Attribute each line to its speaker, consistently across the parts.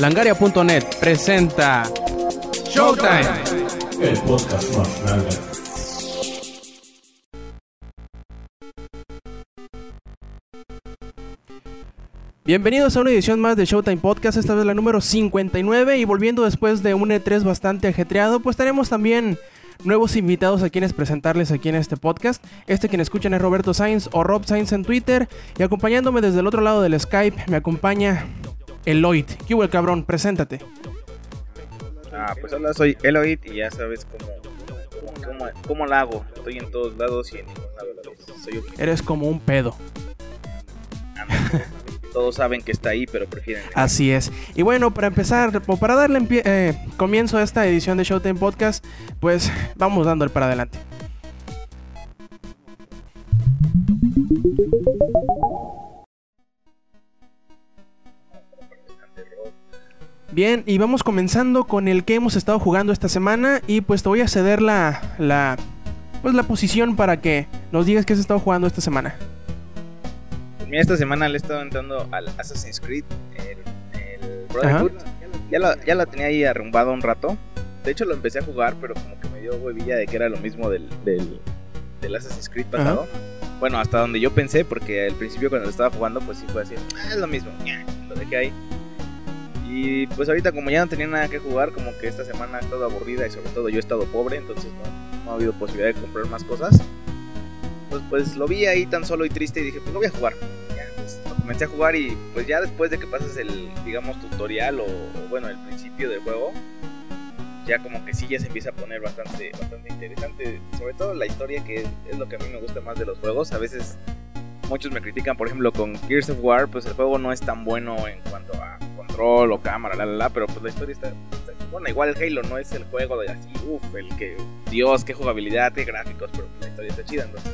Speaker 1: Langaria.net presenta Showtime.
Speaker 2: El podcast más grande.
Speaker 1: Bienvenidos a una edición más de Showtime Podcast, esta vez la número 59 y volviendo después de un E3 bastante ajetreado, pues tenemos también nuevos invitados a quienes presentarles aquí en este podcast. Este quien escuchan es Roberto Sainz o Rob Sainz en Twitter y acompañándome desde el otro lado del Skype me acompaña Eloyd. ¿Qué hubo el cabrón? Preséntate.
Speaker 3: Ah, pues hola, soy Eloid y ya sabes cómo, cómo, cómo, cómo la hago. Estoy en todos lados y en ningún lado a la vez. Soy un-
Speaker 1: Eres como un pedo.
Speaker 3: Todos saben que está ahí, pero prefieren.
Speaker 1: Así es. Y bueno, para empezar, o para darle eh, comienzo a esta edición de Showtime Podcast, pues vamos dándole para adelante. Bien, y vamos comenzando con el que hemos estado jugando esta semana y pues te voy a ceder la, la, pues la posición para que nos digas qué has estado jugando esta semana.
Speaker 3: Pues mira, esta semana le he estado entrando al Assassin's Creed, el, el Brotherhood. Ya la, ya la tenía ahí arrumbado un rato. De hecho, lo empecé a jugar, pero como que me dio huevilla de que era lo mismo del, del, del Assassin's Creed pasado. Bueno, hasta donde yo pensé, porque al principio cuando lo estaba jugando, pues sí fue así, "Ah, es lo mismo, ña", lo dejé ahí. Y pues ahorita como ya no tenía nada que jugar, como que esta semana ha estado aburrida y sobre todo yo he estado pobre, entonces no, ha habido posibilidad de comprar más cosas. Pues, pues lo vi ahí tan solo y triste y dije, pues lo voy a jugar. Ya, pues, comencé a jugar y pues ya después de que pasas el, digamos, tutorial o, bueno, el principio del juego, ya como que sí ya se empieza a poner bastante, bastante interesante. Sobre todo la historia que es, es lo que a mí me gusta más de los juegos. A veces muchos me critican, por ejemplo, con Gears of War, pues el juego no es tan bueno en o cámara, la la la, pero pues la historia está, bueno, igual Halo no es el juego de así, uff, el que, Dios, qué jugabilidad, qué gráficos, pero la historia está chida, entonces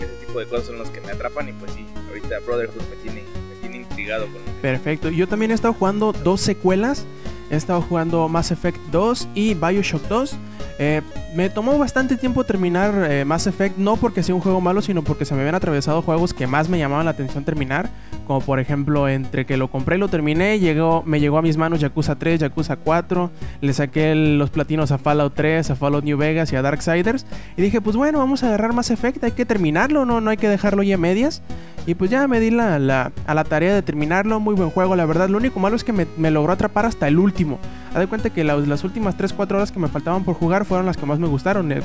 Speaker 3: ese tipo de cosas son los que me atrapan y pues sí, ahorita Brotherhood me tiene, me tiene intrigado con
Speaker 1: Perfecto. Yo también he estado jugando dos secuelas. He estado jugando Mass Effect 2 y Bioshock 2. Eh, me tomó bastante tiempo terminar eh, Mass Effect, no porque sea un juego malo, sino porque se me habían atravesado juegos que más me llamaban la atención terminar. Como por ejemplo, entre que lo compré y lo terminé, llegó, me llegó a mis manos Yakuza 3, Yakuza 4. Le saqué los platinos a Fallout 3, a Fallout New Vegas y a Darksiders. Y dije, pues bueno, vamos a agarrar Mass Effect, hay que terminarlo, no, no hay que dejarlo ya a medias. Y pues ya me di la, la- a la tarea de terminarlo. Muy buen juego, la verdad. Lo único malo es que me, me logró atrapar hasta el último. Haz de cuenta que la- las últimas 3-4 horas que me faltaban por jugar fueron las que más me gustaron. eh,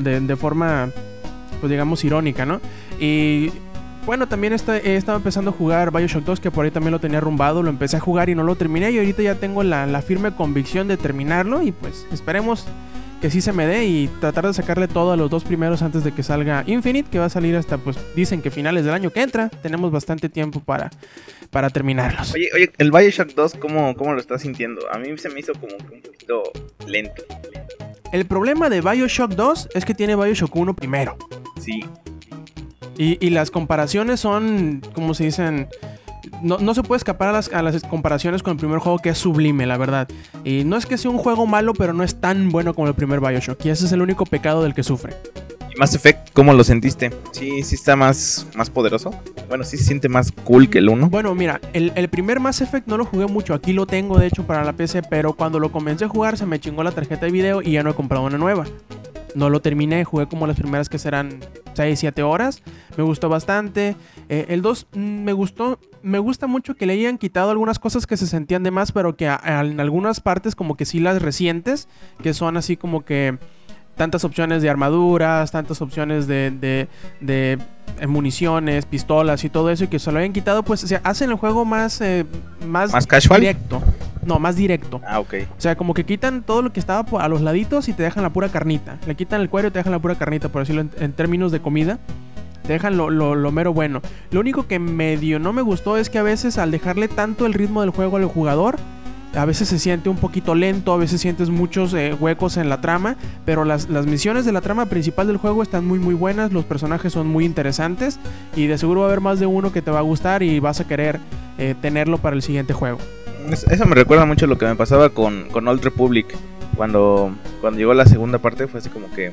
Speaker 1: de, forma, pues digamos, irónica, ¿no? Y bueno, también está- he estado empezando a jugar Bioshock 2, que por ahí también lo tenía arrumbado. Lo empecé a jugar y no lo terminé. Y ahorita ya tengo la firme convicción de terminarlo. Y pues esperemos que sí se me dé y tratar de sacarle todo a los dos primeros antes de que salga Infinite, que va a salir hasta, pues dicen que finales del año que entra. Tenemos bastante tiempo para, para terminarlos.
Speaker 3: Oye, oye, el Bioshock 2, ¿cómo, ¿cómo lo estás sintiendo? A mí se me hizo como un poquito lento.
Speaker 1: El problema de Bioshock 2 es que tiene Bioshock 1 primero.
Speaker 3: Sí,
Speaker 1: Y, y las comparaciones son, como se dicen, no, no se puede escapar a las, a las comparaciones con el primer juego que es sublime, la verdad. Y no es que sea un juego malo, pero no es tan bueno como el primer Bioshock. Y ese es el único pecado del que sufre.
Speaker 3: ¿Y Mass Effect, cómo lo sentiste? Sí, sí está más, más poderoso. Bueno, sí se siente más cool que el 1.
Speaker 1: Bueno, mira, el, el primer Mass Effect no lo jugué mucho. Aquí lo tengo, de hecho, para la PC. Pero cuando lo comencé a jugar, se me chingó la tarjeta de video y ya no he comprado una nueva. No lo terminé, jugué como las primeras que serán 6, 7 horas. Me gustó bastante. Eh, el 2 mm, me gustó. Me gusta mucho que le hayan quitado algunas cosas que se sentían de más, pero que en algunas partes, como que sí las recientes, que son así como que tantas opciones de armaduras, tantas opciones de, de, de, eh, municiones, pistolas y todo eso, y que se lo hayan quitado, pues o sea, hacen el juego más, eh, más,
Speaker 3: ¿Más casual?
Speaker 1: directo. No, más directo.
Speaker 3: Ah, ok.
Speaker 1: O sea, como que quitan todo lo que estaba a los laditos y te dejan la pura carnita. Le quitan el cuero y te dejan la pura carnita, por decirlo en, en términos de comida. Te dejan lo, lo- lo mero bueno. Lo único que medio no me gustó es que a veces al dejarle tanto el ritmo del juego al jugador, a veces se siente un poquito lento, a veces sientes muchos eh, huecos en la trama, pero las, las misiones de la trama principal del juego están muy muy buenas, los personajes son muy interesantes y de seguro va a haber más de uno que te va a gustar y vas a querer eh, tenerlo para el siguiente juego.
Speaker 3: Es- Eso me recuerda mucho lo que me pasaba con, con Old Republic. Cuando, cuando llegó la segunda parte fue así como que...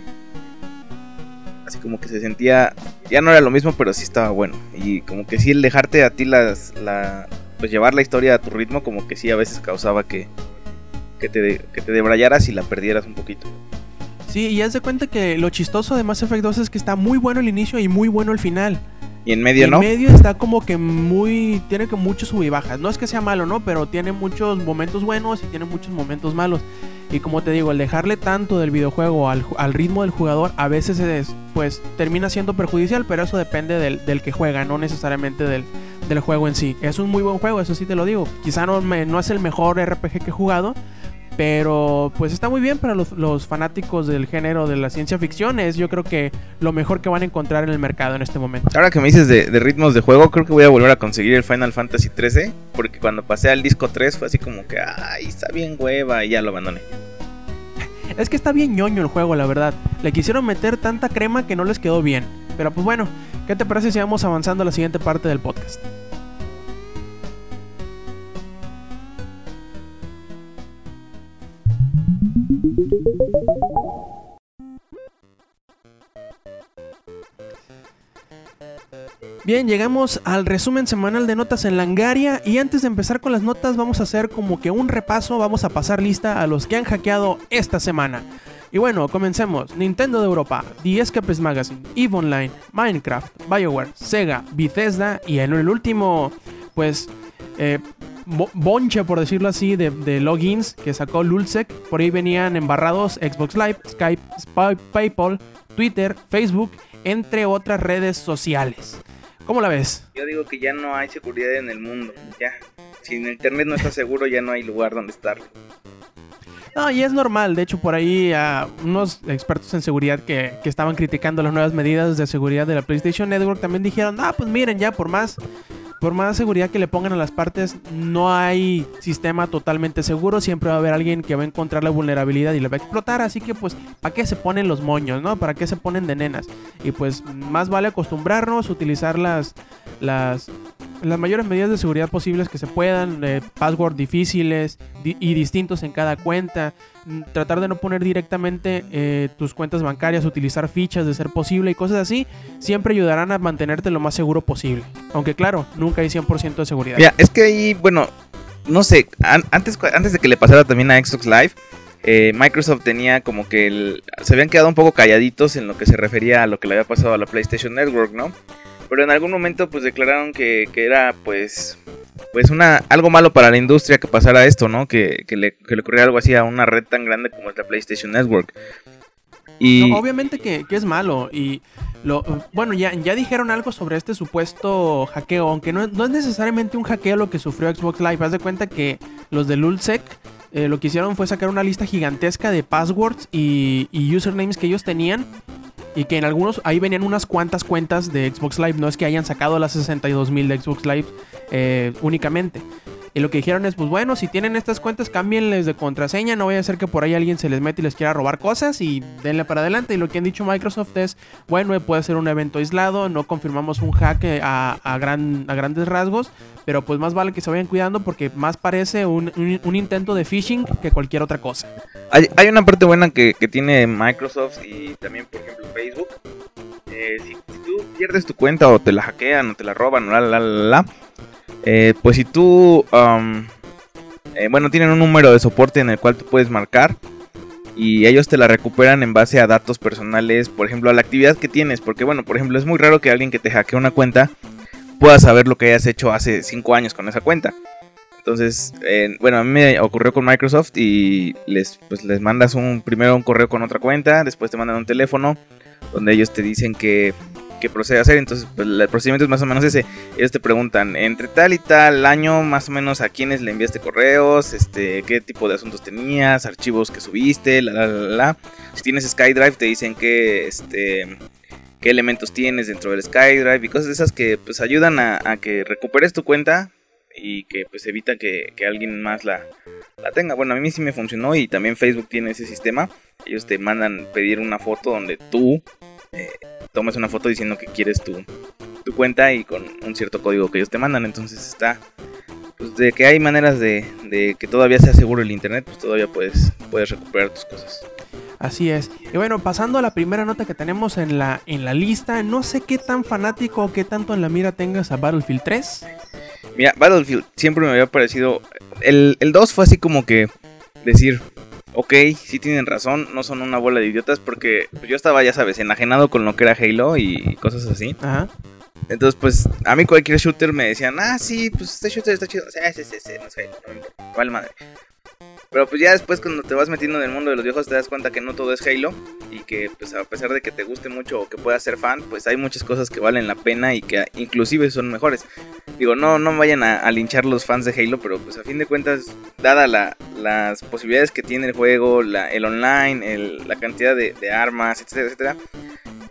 Speaker 3: Así como que se sentía... Ya no era lo mismo, pero sí estaba bueno. Y como que sí el dejarte a ti las, la, pues llevar la historia a tu ritmo, como que sí a veces causaba que, que, te, que te debrayaras y la perdieras un poquito.
Speaker 1: Sí, y haz de cuenta que lo chistoso de Mass Effect 2 es que está muy bueno el inicio y muy bueno el final.
Speaker 3: Y en medio,
Speaker 1: en
Speaker 3: ¿no?
Speaker 1: medio está como que muy. Tiene que muchos sub y bajas. No es que sea malo, ¿no? Pero tiene muchos momentos buenos y tiene muchos momentos malos. Y como te digo, el dejarle tanto del videojuego al, al ritmo del jugador a veces es, pues termina siendo perjudicial, pero eso depende del, del que juega, no necesariamente del, del, juego en sí. Es un muy buen juego, eso sí te lo digo. Quizá no, me, no es el mejor RPG que he jugado, pero pues está muy bien para los, los, fanáticos del género de la ciencia ficción. Es yo creo que lo mejor que van a encontrar en el mercado en este momento.
Speaker 3: Ahora que me dices de, de ritmos de juego, creo que voy a volver a conseguir el Final Fantasy 13. Porque cuando pasé al disco 3 fue así como que, ay, está bien hueva y ya lo abandoné.
Speaker 1: Es que está bien ñoño el juego, la verdad. Le quisieron meter tanta crema que no les quedó bien. Pero pues bueno, ¿qué te parece si vamos avanzando a la siguiente parte del podcast? Bien, llegamos al resumen semanal de notas en Langaria y antes de empezar con las notas vamos a hacer como que un repaso, vamos a pasar lista a los que han hackeado esta semana. Y bueno, comencemos. Nintendo de Europa, The Escapist Magazine, EVE Online, Minecraft, BioWare, Sega, Bethesda y en el último, pues, eh, bonche, por decirlo así, de, de, logins que sacó Lulsec. Por ahí venían embarrados Xbox Live, Skype, PayPal, Twitter, Facebook, entre otras redes sociales. ¿Cómo la ves?
Speaker 3: Yo digo que ya no hay seguridad en el mundo. Ya. Si en internet no está seguro, ya no hay lugar donde estar.
Speaker 1: No, y es normal. De hecho, por ahí uh, unos expertos en seguridad que, que, estaban criticando las nuevas medidas de seguridad de la PlayStation Network también dijeron, ah, pues miren, ya por más por más seguridad que le pongan a las partes, no hay sistema totalmente seguro. Siempre va a haber alguien que va a encontrar la vulnerabilidad y la va a explotar. Así que, pues, ¿para qué se ponen los moños, no? ¿Para qué se ponen de nenas? Y pues, más vale acostumbrarnos, utilizar las, las, las mayores medidas de seguridad posibles que se puedan. Eh, password difíciles di y distintos en cada cuenta. Tratar de no poner directamente eh, tus cuentas bancarias, utilizar fichas de ser posible y cosas así, siempre ayudarán a mantenerte lo más seguro posible. Aunque claro, nunca hay 100% de seguridad.
Speaker 3: Mira, es que ahí, bueno, no sé, an antes, antes de que le pasara también a Xbox Live, eh, Microsoft tenía como que el, se habían quedado un poco calladitos en lo que se refería a lo que le había pasado a la PlayStation Network, ¿no? Pero en algún momento pues declararon que, que era pues pues una algo malo para la industria que pasara esto, ¿no? Que, que, le, que le ocurriera algo así a una red tan grande como es la PlayStation Network.
Speaker 1: Obviamente que, que, es malo. Y lo, bueno, ya, ya dijeron algo sobre este supuesto hackeo. Aunque no, no, es necesariamente un hackeo lo que sufrió Xbox Live. Haz de cuenta que los de Lulsec eh, lo que hicieron fue sacar una lista gigantesca de passwords y, y usernames que ellos tenían. Y que en algunos, ahí venían unas cuantas cuentas de Xbox Live. No es que hayan sacado las 62.000 de Xbox Live eh, únicamente. Y lo que dijeron es, pues bueno, si tienen estas cuentas, cámbienles de contraseña. No vaya a ser que por ahí alguien se les mete y les quiera robar cosas y denle para adelante. Y lo que han dicho Microsoft es, bueno, puede ser un evento aislado, no confirmamos un hack a, a, gran, a grandes rasgos, pero pues más vale que se vayan cuidando porque más parece un, un, intento de phishing que cualquier otra cosa.
Speaker 3: Hay, una parte buena que, tiene Microsoft y también, por ejemplo, Facebook. Eh, si, tú pierdes tu cuenta o te la hackean o te la roban la, la, la, la eh, pues si tú, eh, bueno, tienen un número de soporte en el cual tú puedes marcar y ellos te la recuperan en base a datos personales, por ejemplo, a la actividad que tienes, porque bueno, por ejemplo, es muy raro que alguien que te hackee una cuenta pueda saber lo que hayas hecho hace 5 años con esa cuenta. Entonces, eh, bueno, a mí me ocurrió con Microsoft y les, pues, les mandas un, primero un correo con otra cuenta, después te mandan un teléfono donde ellos te dicen que que procede a hacer. Entonces, pues, el procedimiento es más o menos ese. Ellos te preguntan, entre tal y tal año, más o menos a quiénes le enviaste correos, este, qué tipo de asuntos tenías, archivos que subiste, la, la, la, la. Si tienes SkyDrive, te dicen que, este, qué elementos tienes dentro del SkyDrive y cosas de esas que, pues, ayudan a, a que recuperes tu cuenta y que, pues, evita que, que alguien más la, la tenga. Bueno, a mí sí me funcionó y también Facebook tiene ese sistema. Ellos te mandan pedir una foto donde tú eh, tomes una foto diciendo que quieres tu, tu, cuenta y con un cierto código que ellos te mandan. Entonces está, pues de que hay maneras de, de que todavía sea seguro el internet, pues todavía puedes, puedes recuperar tus cosas.
Speaker 1: Así es. Y bueno, pasando a la primera nota que tenemos en la, en la lista, no sé qué tan fanático o qué tanto en la mira tengas a Battlefield 3.
Speaker 3: Mira, Battlefield siempre me había parecido. El, el 2 fue así como que decir, ok, sí tienen razón, no son una bola de idiotas porque pues, yo estaba, ya sabes, enajenado con lo que era Halo y cosas así.
Speaker 1: Ajá.
Speaker 3: Entonces, pues, a mí cualquier shooter me decían, ah, sí, pues este shooter está chido. Sí, sí, sí, sí, no sé, no vale madre. Pero pues ya después cuando te vas metiendo en el mundo de los viejos te das cuenta que no todo es Halo y que pues a pesar de que te guste mucho o que puedas ser fan, pues hay muchas cosas que valen la pena y que inclusive son mejores. Digo, no, no vayan a, a linchar los fans de Halo, pero pues a fin de cuentas, dada la, las posibilidades que tiene el juego, la, el online, la cantidad de, armas, etcétera, etcétera,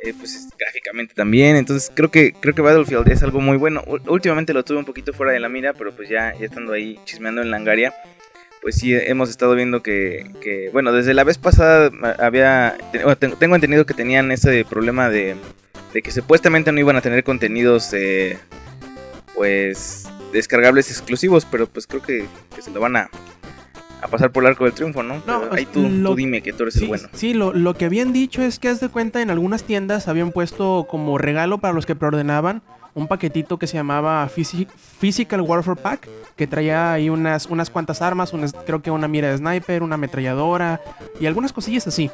Speaker 3: eh, pues gráficamente también. Entonces creo que creo que Battlefield es algo muy bueno. Últimamente lo tuve un poquito fuera de la mira, pero pues ya, ya estando ahí chismeando en Langaria, pues sí hemos estado viendo que, que, bueno, desde la vez pasada había, tengo entendido que tenían ese problema de, de que supuestamente no iban a tener contenidos, eh, pues descargables exclusivos, pero pues creo que, que se lo van a, a pasar por el arco del triunfo, ¿no?
Speaker 1: No,
Speaker 3: ahí tú,
Speaker 1: lo-
Speaker 3: tú dime que tú eres el
Speaker 1: Sí,
Speaker 3: bueno.
Speaker 1: sí, lo, lo que habían dicho es que haz de cuenta en algunas tiendas habían puesto como regalo para los que preordenaban un paquetito que se llamaba Physi- Physical Warfare Pack, que traía ahí unas, unas cuantas armas, creo que una mira de sniper, una ametralladora y algunas cosillas así,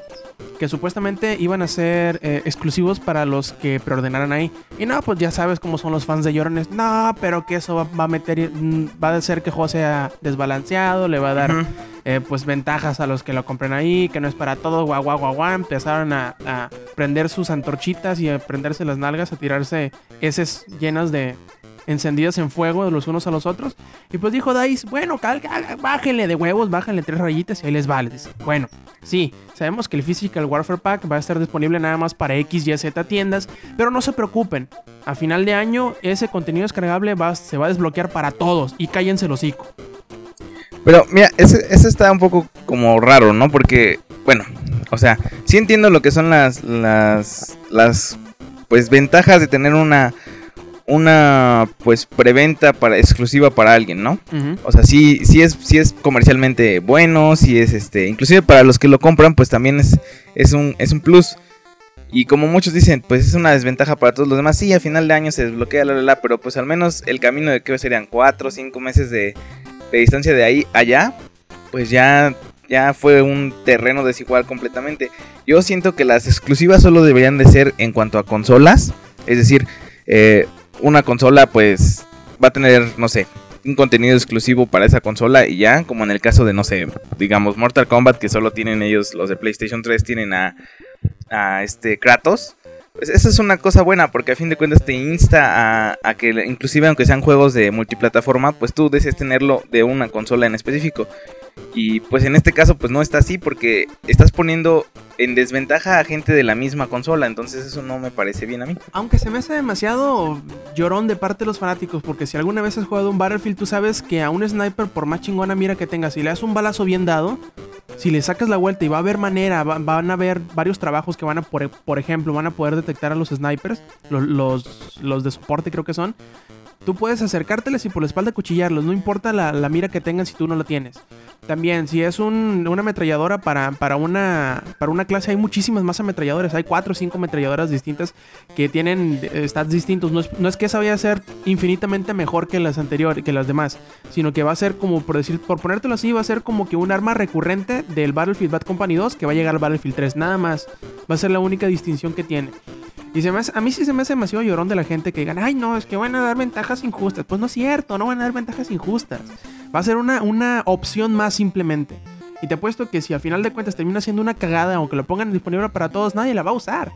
Speaker 1: que supuestamente iban a ser eh, exclusivos para los que preordenaran ahí. Y no, pues ya sabes cómo son los fans de Llorones, no, pero que eso va, a meter, mm, va a hacer que el juego sea desbalanceado, le va a dar. Eh, pues ventajas a los que lo compren ahí, que no es para todo, guau, guau. Empezaron a, prender sus antorchitas y a prenderse las nalgas, a tirarse heces llenas de encendidas en fuego los unos a los otros. Y pues dijo Dice, bueno, cal- bájenle de huevos, bájenle tres rayitas y ahí les vale. Dice, bueno, sí, sabemos que el Physical Warfare Pack va a estar disponible nada más para X, Y, Z tiendas, pero no se preocupen. A final de año, ese contenido descargable va, se va a desbloquear para todos y cállense el hocico.
Speaker 3: Pero mira, ese, ese está un poco como raro, ¿no? Porque, bueno, o sea, sí entiendo lo que son las, las, las, pues, ventajas de tener una, una, pues, preventa para, exclusiva para alguien, ¿no? O sea, sí, sí es, sí es comercialmente bueno, sí es, este, inclusive para los que lo compran, pues también es, es un, es un plus. Y como muchos dicen, pues es una desventaja para todos los demás. Sí, a final de año se desbloquea, la, la, la, pero pues al menos el camino de que serían cuatro o cinco meses de, de distancia de ahí allá, pues ya, ya fue un terreno desigual completamente. Yo siento que las exclusivas solo deberían de ser en cuanto a consolas. Es decir, eh, una consola pues va a tener, no sé, un contenido exclusivo para esa consola y ya, como en el caso de, no sé, digamos Mortal Kombat, que solo tienen ellos, los de PlayStation 3, tienen a, a este Kratos. Pues esa es una cosa buena porque a fin de cuentas te insta a, a que inclusive aunque sean juegos de multiplataforma, pues tú desees tenerlo de una consola en específico. Y pues en este caso pues no está así porque estás poniendo en desventaja a gente de la misma consola, entonces eso no me parece bien a mí.
Speaker 1: Aunque se me hace demasiado llorón de parte de los fanáticos, porque si alguna vez has jugado un Battlefield, tú sabes que a un sniper, por más chingona mira que tengas, si le das un balazo bien dado, si le sacas la vuelta y va a haber manera, va- van a haber varios trabajos que van a, por, por ejemplo, van a poder detectar a los snipers, los, los, los de soporte creo que son. Tú puedes acercárteles y por la espalda cuchillarlos, no importa la, la mira que tengan si tú no la tienes. También, si es un- una ametralladora para, para, una, para una clase, hay muchísimas más ametralladoras. Hay cuatro o cinco ametralladoras distintas que tienen eh, stats distintos. No es, no es que esa vaya a ser infinitamente mejor que las anteriores, que las demás, sino que va a ser como, por decir, por ponértelo así, va a ser como que un arma recurrente del Battlefield Bad Company 2 que va a llegar al Battlefield 3. Nada más. Va a ser la única distinción que tiene. Y se me hace- a mí sí se me hace demasiado llorón de la gente que digan, ay no, es que van a dar ventajas injustas. Pues no es cierto, no van a dar ventajas injustas. Va a ser una, una opción más simplemente. Y te apuesto que si al final de cuentas termina siendo una cagada, aunque lo pongan disponible para todos, nadie la va a usar.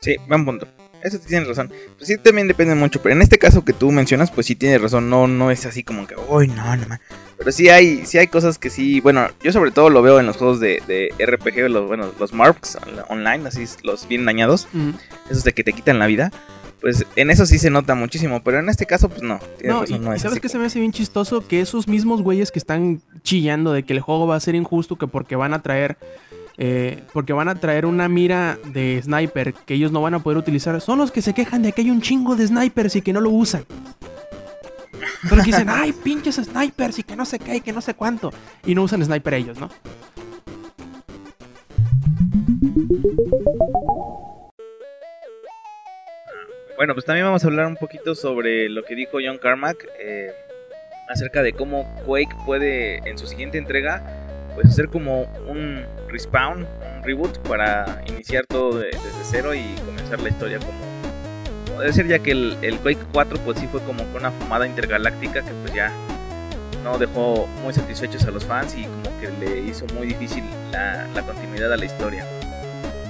Speaker 3: Sí, buen punto. Eso sí tienes razón. Pues sí, también depende mucho. Pero en este caso que tú mencionas, pues sí tienes razón. No, no es así como que, uy, no, no, man". Pero sí hay, sí hay cosas que sí. Bueno, yo sobre todo lo veo en los juegos de, de RPG, los, bueno, los Marks online, así los bien dañados.
Speaker 1: Mm.
Speaker 3: Esos de que te quitan la vida. Pues en eso sí se nota muchísimo. Pero en este caso, pues no. Tienes
Speaker 1: No,
Speaker 3: razón,
Speaker 1: y,
Speaker 3: no es
Speaker 1: sabes
Speaker 3: así
Speaker 1: que se me hace bien chistoso que esos mismos güeyes que están chillando de que el juego va a ser injusto, que porque van a traer. Eh, porque van a traer una mira de sniper que ellos no van a poder utilizar. Son los que se quejan de que hay un chingo de snipers y que no lo usan. Son los que dicen, ay, pinches snipers y que no sé qué y que no sé cuánto. Y no usan sniper ellos, ¿no?
Speaker 3: Bueno, pues también vamos a hablar un poquito sobre lo que dijo John Carmack eh, acerca de cómo Quake puede en su siguiente entrega pues hacer como un respawn, un reboot para iniciar todo desde cero y comenzar la historia como debe ser ya que el, el, Quake 4 pues sí fue como una fumada intergaláctica que pues ya no dejó muy satisfechos a los fans y como que le hizo muy difícil la, la continuidad a la historia.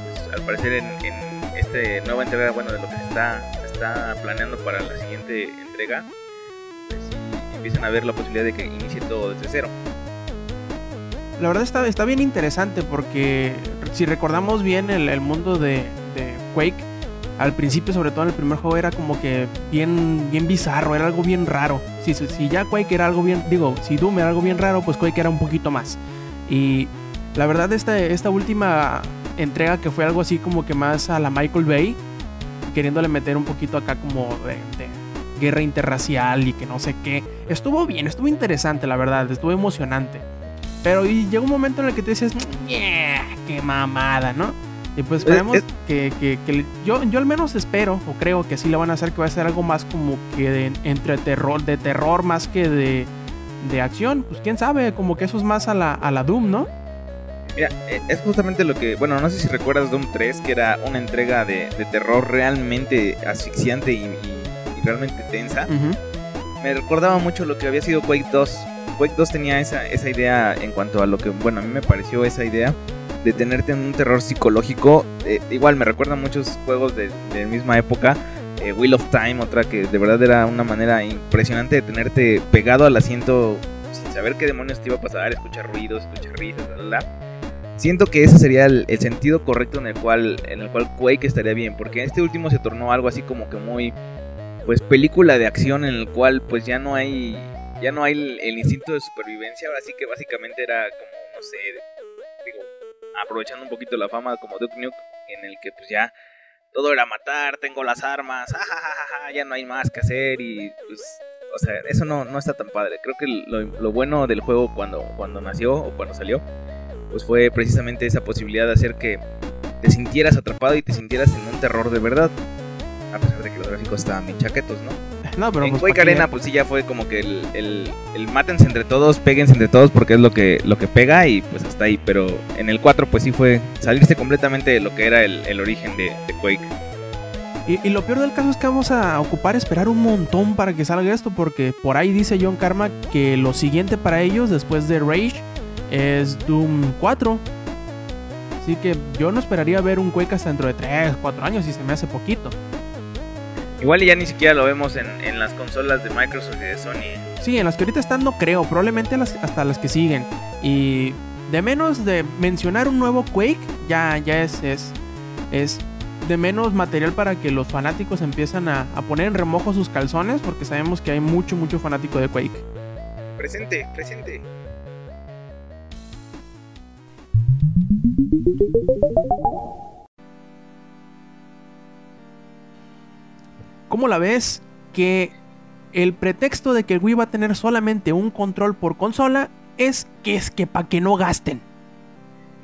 Speaker 3: Pues, al parecer en, en este nueva entrega, bueno, de lo que se está, se está planeando para la siguiente entrega, pues empiezan a ver la posibilidad de que inicie todo desde cero.
Speaker 1: La verdad está, está bien interesante porque si recordamos bien el, el mundo de, de Quake, al principio, sobre todo en el primer juego, era como que bien, bien bizarro, era algo bien raro. Si, si ya Quake era algo bien, digo, si Doom era algo bien raro, pues Quake era un poquito más. Y la verdad, esta, esta última entrega que fue algo así como que más a la Michael Bay, queriéndole meter un poquito acá como de, de guerra interracial y que no sé qué, estuvo bien, estuvo interesante, la verdad, estuvo emocionante. Pero y llegó un momento en el que te dices, yeah, qué mamada, ¿no? Y pues esperemos
Speaker 3: Es-
Speaker 1: que, que- que yo, yo al menos espero o creo que sí le van a hacer que va a ser algo más como que de, entre terror, de terror más que de, de acción. Pues quién sabe, como que eso es más a la, a la Doom, ¿no?
Speaker 3: Mira, eh, es justamente lo que, bueno, no sé si recuerdas Doom 3, que era una entrega de, de terror realmente asfixiante y, y- y realmente tensa. Me recordaba mucho lo que había sido Quake 2. Quake 2 tenía esa, esa idea en cuanto a lo que, bueno, a mí me pareció esa idea de tenerte en un terror psicológico. Eh, igual me recuerda a muchos juegos de, de misma época. Eh, Wheel of Time, otra que de verdad era una manera impresionante de tenerte pegado al asiento sin saber qué demonios te iba a pasar, escuchar ruidos, escuchar risas, bla, bla, bla. Siento que ese sería el, el sentido correcto en el cual en el cual Quake estaría bien, porque este último se tornó algo así como que muy pues película de acción en el cual pues ya no hay ya no hay el, instinto de supervivencia, ahora sí que básicamente era como no sé, digo, aprovechando un poquito la fama como Duke Nukem en el que pues ya todo era matar, tengo las armas, jajajaja, ya no hay más que hacer y pues o sea, eso no, no está tan padre. Creo que lo, lo bueno del juego cuando, cuando nació o cuando salió, pues fue precisamente esa posibilidad de hacer que te sintieras atrapado y te sintieras en un terror de verdad. A pesar de que los gráficos estaban bien chaquetos, ¿no?
Speaker 1: No, pero
Speaker 3: en
Speaker 1: pues, ¿pa' qué?
Speaker 3: Arena, pues sí, ya fue como que el, el, el mátense entre todos, péguense entre todos porque es lo que, lo que pega y pues hasta ahí. Pero en el 4, pues sí fue salirse completamente de lo que era el, el origen de, de Quake.
Speaker 1: Y, y lo peor del caso es que vamos a ocupar esperar un montón para que salga esto, porque por ahí dice John Karma que lo siguiente para ellos después de Rage es Doom 4. Así que yo no esperaría ver un Quake hasta dentro de 3, 4 años y se me hace poquito.
Speaker 3: Igual y ya ni siquiera lo vemos en, en las consolas de Microsoft y de Sony.
Speaker 1: Sí, en las que ahorita están no creo, probablemente las- hasta las que siguen. Y de menos de mencionar un nuevo Quake, ya, ya es, es, es de menos material para que los fanáticos empiezan a, a poner en remojo sus calzones, porque sabemos que hay mucho, mucho fanático de Quake.
Speaker 3: Presente, presente.
Speaker 1: ¿Cómo la ves? Que el pretexto de que el Wii va a tener solamente un control por consola es que es que para que no gasten.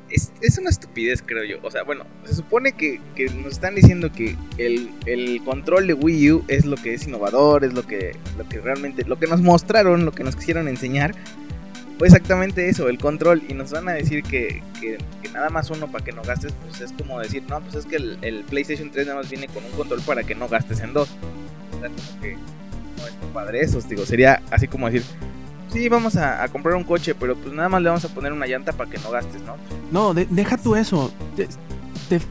Speaker 3: Es, es una estupidez, creo yo. O sea, bueno, se supone que, que nos están diciendo que el, el control de Wii U es lo que es innovador, es lo que, lo que realmente, lo que nos mostraron, lo que nos quisieron enseñar. Fue exactamente eso, el control. Y nos van a decir que, que- nada más uno para que no gastes, pues es como decir, no, pues es que el, PlayStation 3 nada más viene con un control para que no gastes en dos. O sea, como que padre eso, digo, sería así como decir, sí, vamos a, a comprar un coche, pero pues nada más le vamos a poner una llanta para que no gastes, ¿no?
Speaker 1: No, de- deja tú eso.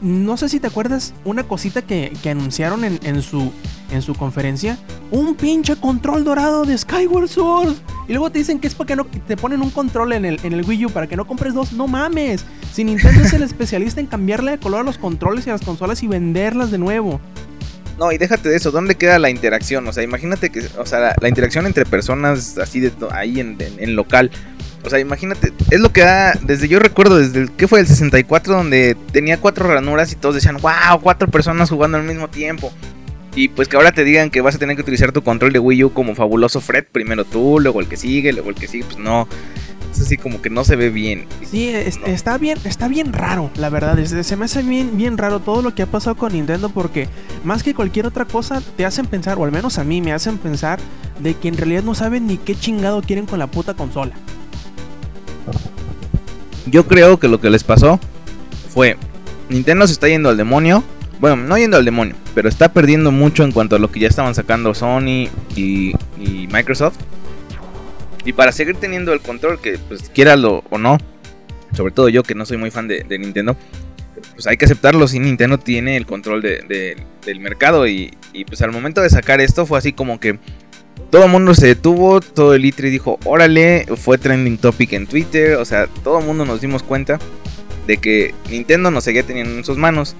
Speaker 1: No sé si te acuerdas una cosita que, que anunciaron en, en su, en su conferencia. Un pinche control dorado de Skyward Sword. Y luego te dicen que es para que no te ponen un control en el, en el Wii U para que no compres dos. No mames. Si Nintendo es el especialista en cambiarle de color a los controles y a las consolas y venderlas de nuevo.
Speaker 3: No, y déjate de eso, ¿dónde queda la interacción? O sea, imagínate que, o sea, la, interacción entre personas así de ahí en- en local. O sea, imagínate, es lo que da, desde yo recuerdo, desde el, ¿qué fue? El 64, donde tenía cuatro ranuras y todos decían, wow, cuatro personas jugando al mismo tiempo. Y pues que ahora te digan que vas a tener que utilizar tu control de Wii U como fabuloso Fred, primero tú, luego el que sigue, luego el que sigue, pues no. Entonces así como que no se ve bien.
Speaker 1: Sí, está bien, está bien raro, la verdad. se me hace bien, bien raro todo lo que ha pasado con Nintendo porque más que cualquier otra cosa te hacen pensar, o al menos a mí me hacen pensar, de que en realidad no saben ni qué chingado quieren con la puta consola.
Speaker 3: Yo creo que lo que les pasó fue Nintendo se está yendo al demonio. Bueno, no yendo al demonio, pero está perdiendo mucho en cuanto a lo que ya estaban sacando Sony y, Microsoft. Y para seguir teniendo el control, que pues lo o no, sobre todo yo que no soy muy fan de, Nintendo, pues hay que aceptarlo. Si Nintendo tiene el control del mercado y, pues al momento de sacar esto fue así como que todo el mundo se detuvo, todo el ITRI dijo, órale, fue trending topic en Twitter, o sea, todo el mundo nos dimos cuenta de que Nintendo nos seguía teniendo en sus manos.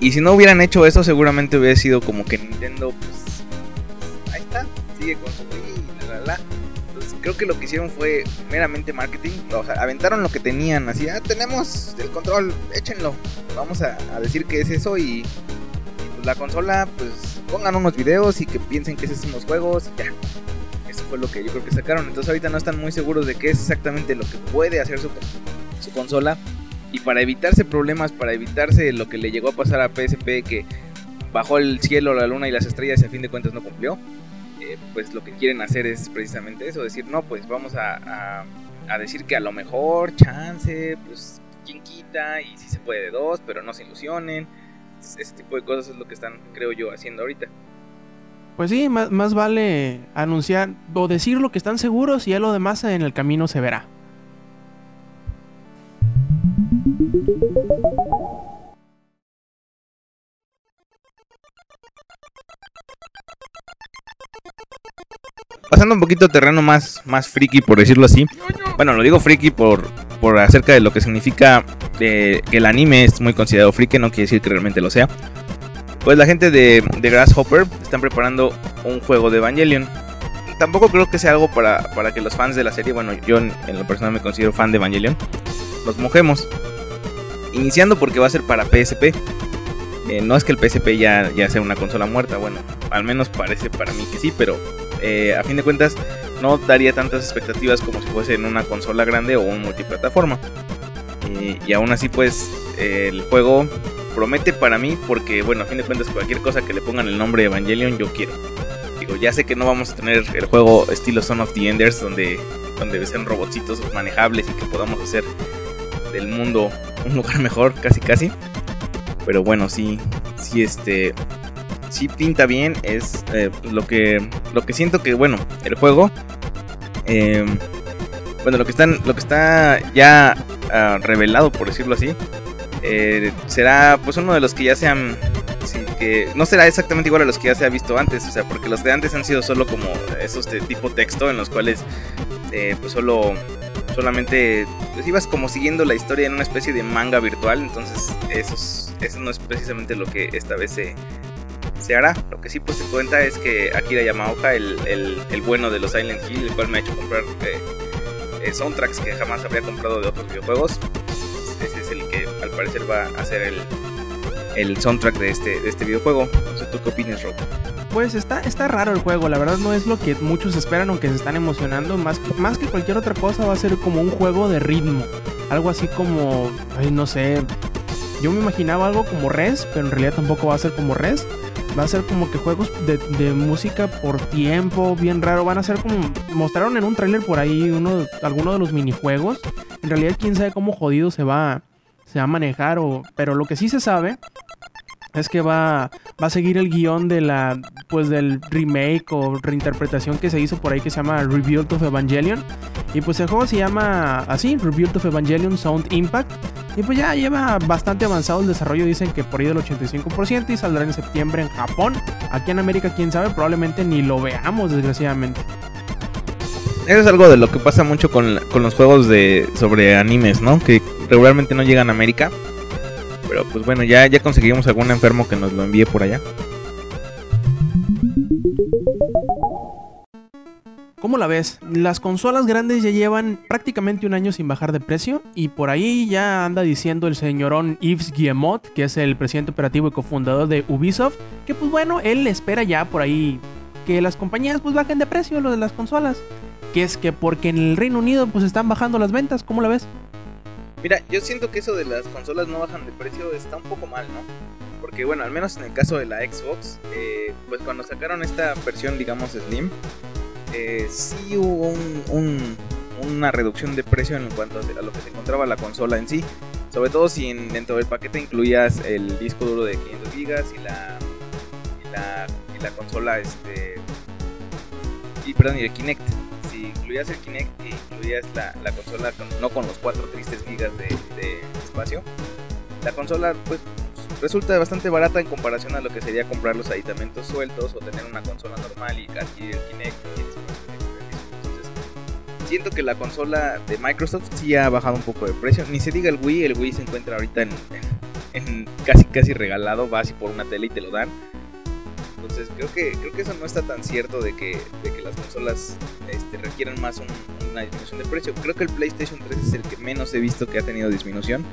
Speaker 3: Y si no hubieran hecho eso, seguramente hubiera sido como que Nintendo, pues, ahí está, sigue con su y la, la, la creo que lo que hicieron fue meramente marketing. O sea, aventaron lo que tenían, así, ah, tenemos el control, échenlo. Vamos a, decir que es eso y, la consola, pues pongan unos videos y que piensen que esos son los juegos ya. Eso fue lo que yo creo que sacaron. Entonces ahorita no están muy seguros de qué es exactamente lo que puede hacer su, consola. Y para evitarse problemas, para evitarse lo que le llegó a pasar a PSP, que bajó el cielo, la luna y las estrellas y a fin de cuentas no cumplió pues lo que quieren hacer es precisamente eso, decir, no, pues vamos a, decir que a lo mejor, chance, pues quien quita y si se puede de dos, pero no se ilusionen. Ese tipo de cosas es lo que están, creo yo, haciendo ahorita.
Speaker 1: Pues sí, más, más vale anunciar o decir lo que están seguros y ya lo demás en el camino se verá.
Speaker 3: Pasando un poquito terreno más, más friki, por decirlo así. Bueno, lo digo friki por, por acerca de lo que significa que el anime es muy considerado friki, no quiere decir que realmente lo sea. Pues la gente de, de Grasshopper están preparando un juego de Evangelion. Tampoco creo que sea algo para, para que los fans de la serie, bueno, yo en, lo personal me considero fan de Evangelion, los mojemos. Iniciando porque va a ser para PSP. Eh, no es que el PSP ya, ya sea una consola muerta, bueno, al menos parece para mí que sí, pero eh, a fin de cuentas no daría tantas expectativas como si fuese en una consola grande o un multiplataforma. y aún así pues el juego promete para mí porque bueno, a fin de cuentas cualquier cosa que le pongan el nombre Evangelion yo quiero. Digo, ya sé que no vamos a tener el juego estilo Son of the Enders donde, donde sean robotcitos manejables y que podamos hacer del mundo un lugar mejor, casi casi. Pero bueno, sí, sí, este, sí pinta bien. Es eh, lo que lo que siento que, bueno, el juego. Em, bueno, lo que, están, lo que está ya ah, revelado, por decirlo así, eh, será pues uno de los que ya sean. que no será exactamente igual a los que ya se ha visto antes, o sea, porque los de antes han sido solo como esos de tipo texto en los cuales eh, pues solo solamente pues ibas como siguiendo la historia en una especie de manga virtual, entonces eso, eso no es precisamente lo que esta vez se, se hará. Lo que sí pues se cuenta es que Akira Yamaoka, el, el, bueno de los Silent Hill, el cual me ha hecho comprar eh, eh, soundtracks que jamás habría comprado de otros videojuegos, ese es el que al parecer va a hacer el, el soundtrack de este, de este videojuego. No sé, ¿tú qué opinas, Rob?
Speaker 1: Pues está, está raro el juego, la verdad no es lo que muchos esperan, aunque se están emocionando. Más, más que cualquier otra cosa, va a ser como un juego de ritmo. Algo así como, ay, no sé. Yo me imaginaba algo como Res, pero en realidad tampoco va a ser como Res va a ser como que juegos de, música por tiempo, bien raro. Van a ser como. Mostraron en un tráiler por ahí uno, alguno de los minijuegos. En realidad, quién sabe cómo jodido se va, se va a manejar. O, pero lo que sí se sabe es que va, va a seguir el guion de la pues del remake o reinterpretación que se hizo por ahí que se llama Rebuild of Evangelion y pues el juego se llama así Rebuild of Evangelion Sound Impact y pues ya lleva bastante avanzado el desarrollo, dicen que por ahí del 85% y saldrá en septiembre en Japón. Aquí en América, quién sabe, probablemente ni lo veamos, desgraciadamente.
Speaker 3: Eso es algo de lo que pasa mucho con, los juegos de sobre animes, ¿no? Que regularmente no llegan a América. Pero pues bueno, ya, ya conseguimos algún enfermo que nos lo envíe por allá.
Speaker 1: ¿Cómo la ves? Las consolas grandes ya llevan prácticamente un año sin bajar de precio y por ahí ya anda diciendo el señorón Yves Guillemot, que es el presidente operativo y cofundador de Ubisoft, que pues bueno, él espera ya por ahí que las compañías pues bajen de precio lo de las consolas. que es que porque en el Reino Unido pues están bajando las ventas, ¿cómo la ves?
Speaker 3: Mira, yo siento que eso de las consolas no bajan de precio está un poco mal, ¿no? Porque bueno, al menos en el caso de la Xbox, eh, pues cuando sacaron esta versión, digamos, Slim, eh, sí hubo un, una reducción de precio en cuanto a lo que se encontraba la consola en sí. Sobre todo si dentro del paquete incluías el disco duro de 500 GB y la, y la, y la consola, este, y perdón, y el Kinect. Incluías el Kinect y incluías la, la consola no con los 4 tristes gigas de, de, espacio, la consola pues resulta bastante barata en comparación a lo que sería comprar los aditamentos sueltos o tener una consola normal y adquirir el Kinect y el Entonces, siento que la consola de Microsoft sí ha bajado un poco de precio. Ni se diga el Wii, el Wii se encuentra ahorita en, en, en casi casi regalado, vas y por una tele y te lo dan. Entonces creo que, creo que eso no está tan cierto de que, de que las consolas este, requieran más un, una disminución de precio. Creo que el PlayStation 3 es el que menos he visto que ha tenido disminución.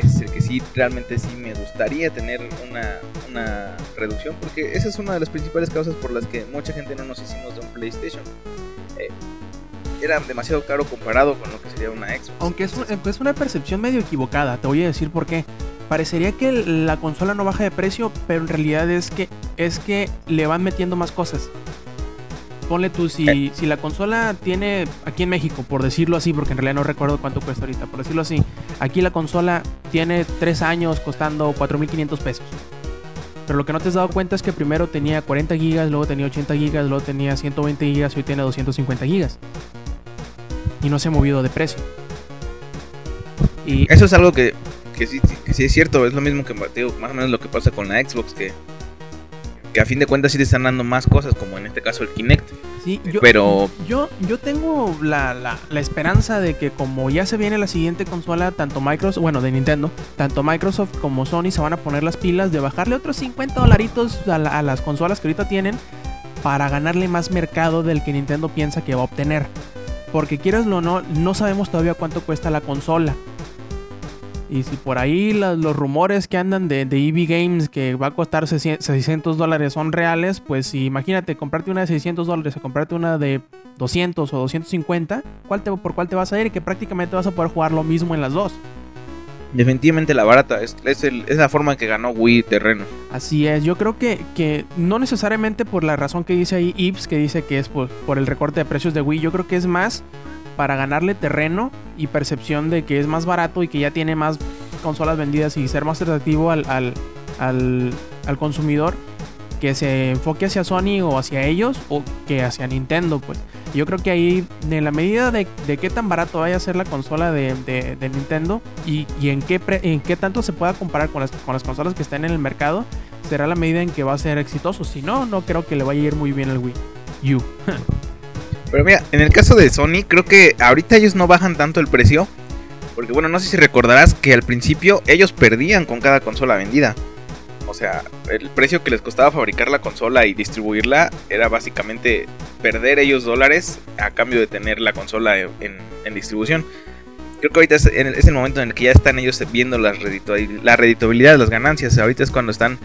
Speaker 3: Es el que sí, realmente sí me gustaría tener una, una reducción, porque esa es una de las principales causas por las que mucha gente no nos hicimos de un PlayStation. Eh, era demasiado caro comparado con lo que sería una Xbox.
Speaker 1: Aunque es, un, es una percepción medio equivocada, te voy a decir por qué parecería que la consola no baja de precio, pero en realidad es que es que le van metiendo más cosas. Ponle tú, si, eh. si la consola tiene, aquí en México, por decirlo así, porque en realidad no recuerdo cuánto cuesta ahorita, por decirlo así, aquí la consola tiene 3 años costando 4.500 pesos. Pero lo que no te has dado cuenta es que primero tenía 40 gigas, luego tenía 80 gigas, luego tenía 120 gigas y hoy tiene 250 gigas. Y no se ha movido de precio.
Speaker 3: Y eso es algo que que sí, que sí es cierto, es lo mismo que digo, más o menos lo que pasa con la Xbox, que, que a fin de cuentas sí te están dando más cosas, como en este caso el Kinect.
Speaker 1: Sí, yo, pero yo, yo tengo la, la, la, esperanza de que como ya se viene la siguiente consola, tanto Microsoft, bueno, de Nintendo, tanto Microsoft como Sony se van a poner las pilas de bajarle otros 50 dolaritos a, a las consolas que ahorita tienen para ganarle más mercado del que Nintendo piensa que va a obtener. Porque quieras o no, no sabemos todavía cuánto cuesta la consola. Y si por ahí los rumores que andan de, de EV Games que va a costar 600 dólares son reales, pues imagínate comprarte una de 600 dólares o comprarte una de 200 o 250, ¿cuál te, ¿por cuál te vas a ir? Y que prácticamente vas a poder jugar lo mismo en las dos.
Speaker 3: Definitivamente la barata, es, es, el, es la forma que ganó Wii terreno.
Speaker 1: Así es, yo creo que, que no necesariamente por la razón que dice ahí Ips, que dice que es por, por el recorte de precios de Wii, yo creo que es más para ganarle terreno y percepción de que es más barato y que ya tiene más consolas vendidas y ser más atractivo al, al, al, consumidor que se enfoque hacia Sony o hacia ellos o que hacia Nintendo pues. Yo creo que ahí en la medida de, de qué tan barato vaya a ser la consola de, de, Nintendo y, y, en, qué en qué tanto se pueda comparar con las, con las consolas que están en el mercado será la medida en que va a ser exitoso. Si no no creo que le vaya a ir muy bien al Wii U
Speaker 3: Pero mira, en el caso de Sony, creo que ahorita ellos no bajan tanto el precio. Porque bueno, no sé si recordarás que al principio ellos perdían con cada consola vendida. O sea, el precio que les costaba fabricar la consola y distribuirla era básicamente perder ellos dólares a cambio de tener la consola en, distribución. Creo que ahorita es, el momento en el que ya están ellos viendo la reditabilidad de las ganancias. Ahorita es cuando están,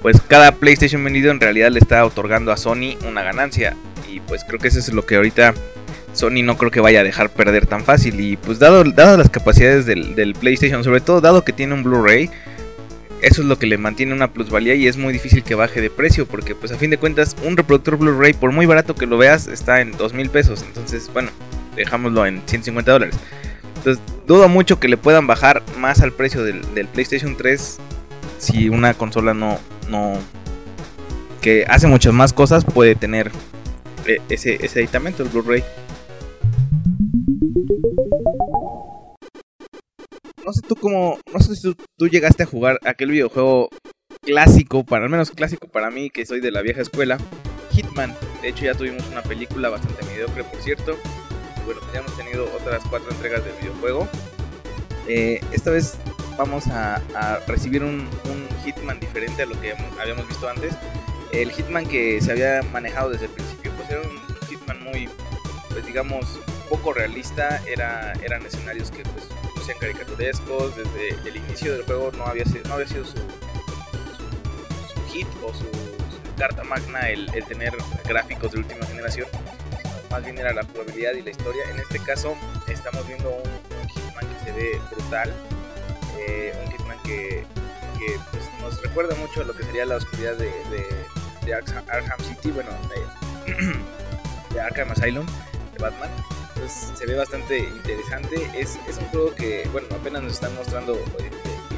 Speaker 3: pues cada PlayStation vendido en realidad le está otorgando a Sony una ganancia. Y pues creo que eso es lo que ahorita Sony no creo que vaya a dejar perder tan fácil. Y pues dado, las capacidades del, PlayStation, sobre todo dado que tiene un Blu-ray, eso es lo que le mantiene una plusvalía y es muy difícil que baje de precio. Porque pues a fin de cuentas un reproductor Blu-ray, por muy barato que lo veas, está en 2 mil pesos. Entonces bueno, dejámoslo en 150 dólares. Entonces dudo mucho que le puedan bajar más al precio del, del PlayStation 3 si una consola no... no que hace muchas más cosas puede tener ese, ese aditamento, el Blu-ray. No sé tú cómo, no sé si tú, llegaste a jugar aquel videojuego clásico, para al menos clásico para mí, que soy de la vieja escuela, Hitman. De hecho ya tuvimos una película bastante mediocre, por cierto. Bueno, ya hemos tenido otras cuatro entregas del videojuego. Eh, esta vez vamos a, recibir un, Hitman diferente a lo que habíamos visto antes. El Hitman que se había manejado desde el principio era un Hitman muy, pues digamos, poco realista, era, eran escenarios que pues lucían caricaturescos, desde el inicio del juego no había, no había sido su, hit o su, carta magna el, tener gráficos de última generación. más bien era la jugabilidad y la historia. En este caso estamos viendo un, Hitman que se ve brutal, eh, un Hitman que, pues, nos recuerda mucho a lo que sería la oscuridad de, Arkham City, bueno, Arkham Asylum, de Batman. Se ve bastante interesante. Es, un juego que, bueno, apenas nos están mostrando eh,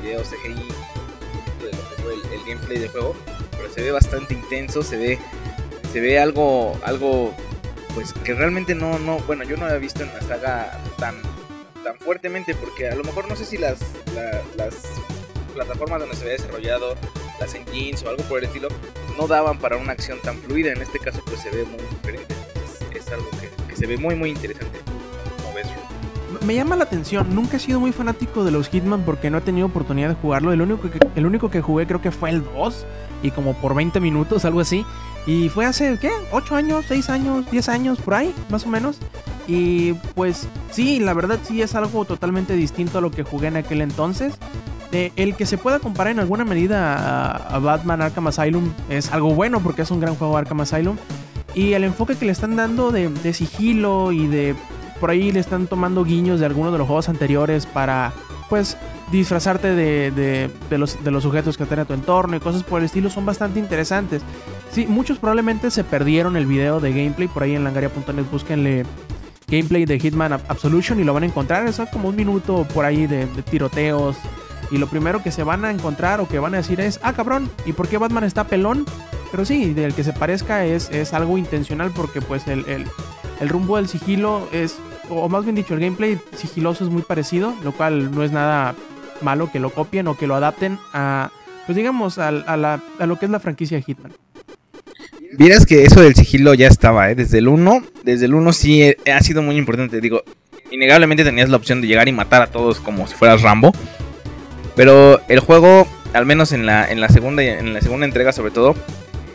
Speaker 3: videos de lo el, gameplay del juego, pero se ve bastante intenso, se ve se ve algo algo pues que realmente no, no, bueno, yo no había visto en la saga tan, tan fuertemente, porque a lo mejor no sé si las, las plataformas donde se había desarrollado, las engines o algo por el estilo, no daban para una acción tan fluida. En este caso, pues se ve muy diferente. Es, algo que, se ve muy, muy interesante.
Speaker 1: Me llama la atención, nunca he sido muy fanático de los Hitman porque no he tenido oportunidad de jugarlo. El único que, el único que jugué creo que fue el 2 y como por 20 minutos, algo así. Y fue hace, ¿qué? ¿8 años? ¿6 años? ¿10 años? Por ahí, más o menos. Y pues sí, la verdad sí es algo totalmente distinto a lo que jugué en aquel entonces. El que se pueda comparar en alguna medida a, Batman Arkham Asylum es algo bueno porque es un gran juego Arkham Asylum. Y el enfoque que le están dando de, sigilo y de... Por ahí le están tomando guiños de algunos de los juegos anteriores para pues disfrazarte de, los, de los sujetos que tiene tu entorno y cosas por el estilo son bastante interesantes. Sí, muchos probablemente se perdieron el video de gameplay. Por ahí en langaria.net búsquenle gameplay de Hitman Absolution y lo van a encontrar. Es como un minuto por ahí de, tiroteos. Y lo primero que se van a encontrar o que van a decir es, ah cabrón, ¿y por qué Batman está pelón? Pero sí, del que se parezca es, es algo intencional porque pues el, el rumbo del sigilo es, o más bien dicho, el gameplay sigiloso es muy parecido, lo cual no es nada malo que lo copien o que lo adapten a, pues digamos, a, a, a lo que es la franquicia de Hitman.
Speaker 3: Vieras que eso del sigilo ya estaba, ¿eh? Desde el 1, desde el 1 sí ha sido muy importante. Digo, innegablemente tenías la opción de llegar y matar a todos como si fueras Rambo. Pero el juego, al menos en la, en la segunda en la segunda entrega sobre todo,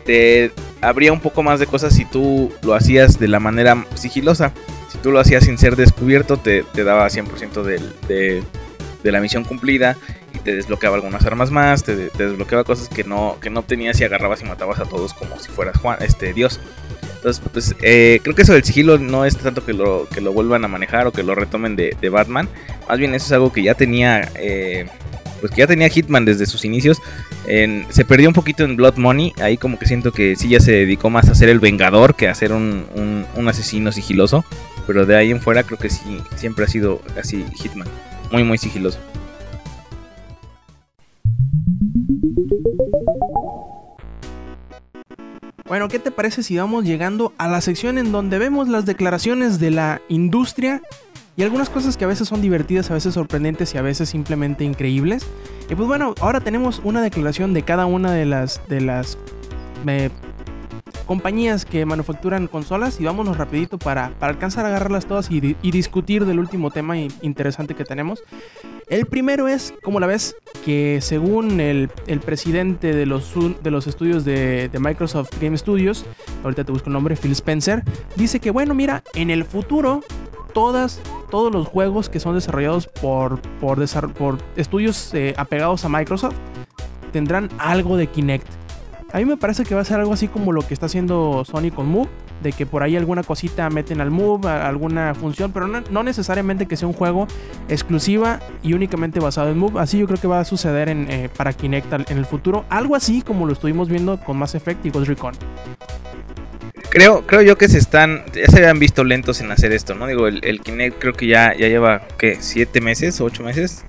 Speaker 3: te abría un poco más de cosas si tú lo hacías de la manera sigilosa. Si tú lo hacías sin ser descubierto, te, te daba 100% de, de la misión cumplida y te desbloqueaba algunas armas más, te, desbloqueaba cosas que no, que no obtenías y agarrabas y matabas a todos como si fueras este Dios. Entonces, pues eh, creo que eso del sigilo no es tanto que lo, que lo vuelvan a manejar o que lo retomen de, Batman. Más bien eso es algo que ya tenía, eh, pues que ya tenía Hitman desde sus inicios. se perdió un poquito en Blood Money. Ahí como que siento que sí ya se dedicó más a ser el vengador que a ser un, un, un asesino sigiloso. Pero de ahí en fuera creo que sí, siempre ha sido así Hitman muy, muy sigiloso.
Speaker 1: Bueno, ¿qué te parece si vamos llegando a la sección en donde vemos las declaraciones de la industria y algunas cosas que a veces son divertidas, a veces sorprendentes y a veces simplemente increíbles? Y pues bueno, ahora tenemos una declaración de cada una de las de las eh, compañías que manufacturan consolas y vámonos rapidito para, alcanzar a agarrarlas todas y, discutir del último tema interesante que tenemos. El primero es, como la ves, que según el, presidente de los, de los estudios de, Microsoft Game Studios, ahorita te busco el nombre, Phil Spencer, dice que bueno, mira, en el futuro todas, todos los juegos que son desarrollados por, por, por estudios eh, apegados a Microsoft tendrán algo de Kinect. A mí me parece que va a ser algo así como lo que está haciendo Sony con Move, de que por ahí alguna cosita meten al Move, alguna función, pero no, necesariamente que sea un juego exclusiva y únicamente basado en Move. Así yo creo que va a suceder en, eh, para Kinect en el futuro, algo así como lo estuvimos viendo con Mass Effect y Ghost Recon.
Speaker 3: Creo, creo yo que se están, ya se habían visto lentos en hacer esto, ¿no? Digo, el, Kinect creo que ya, ya lleva, ¿qué? ¿Siete meses? ¿Ocho meses?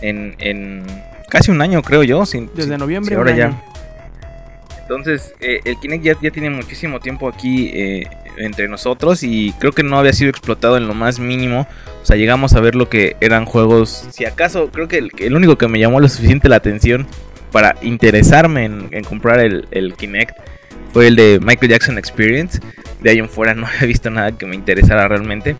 Speaker 3: En, en casi un año, creo yo. Sin,
Speaker 1: Desde noviembre.
Speaker 3: ahora ya. Entonces, eh, el Kinect ya, tiene muchísimo tiempo aquí eh, entre nosotros y creo que no había sido explotado en lo más mínimo. O sea, llegamos a ver lo que eran juegos. Si acaso, creo que el, único que me llamó lo suficiente la atención para interesarme en, comprar el, el, Kinect fue el de Michael Jackson Experience. De ahí en fuera no había visto nada que me interesara realmente.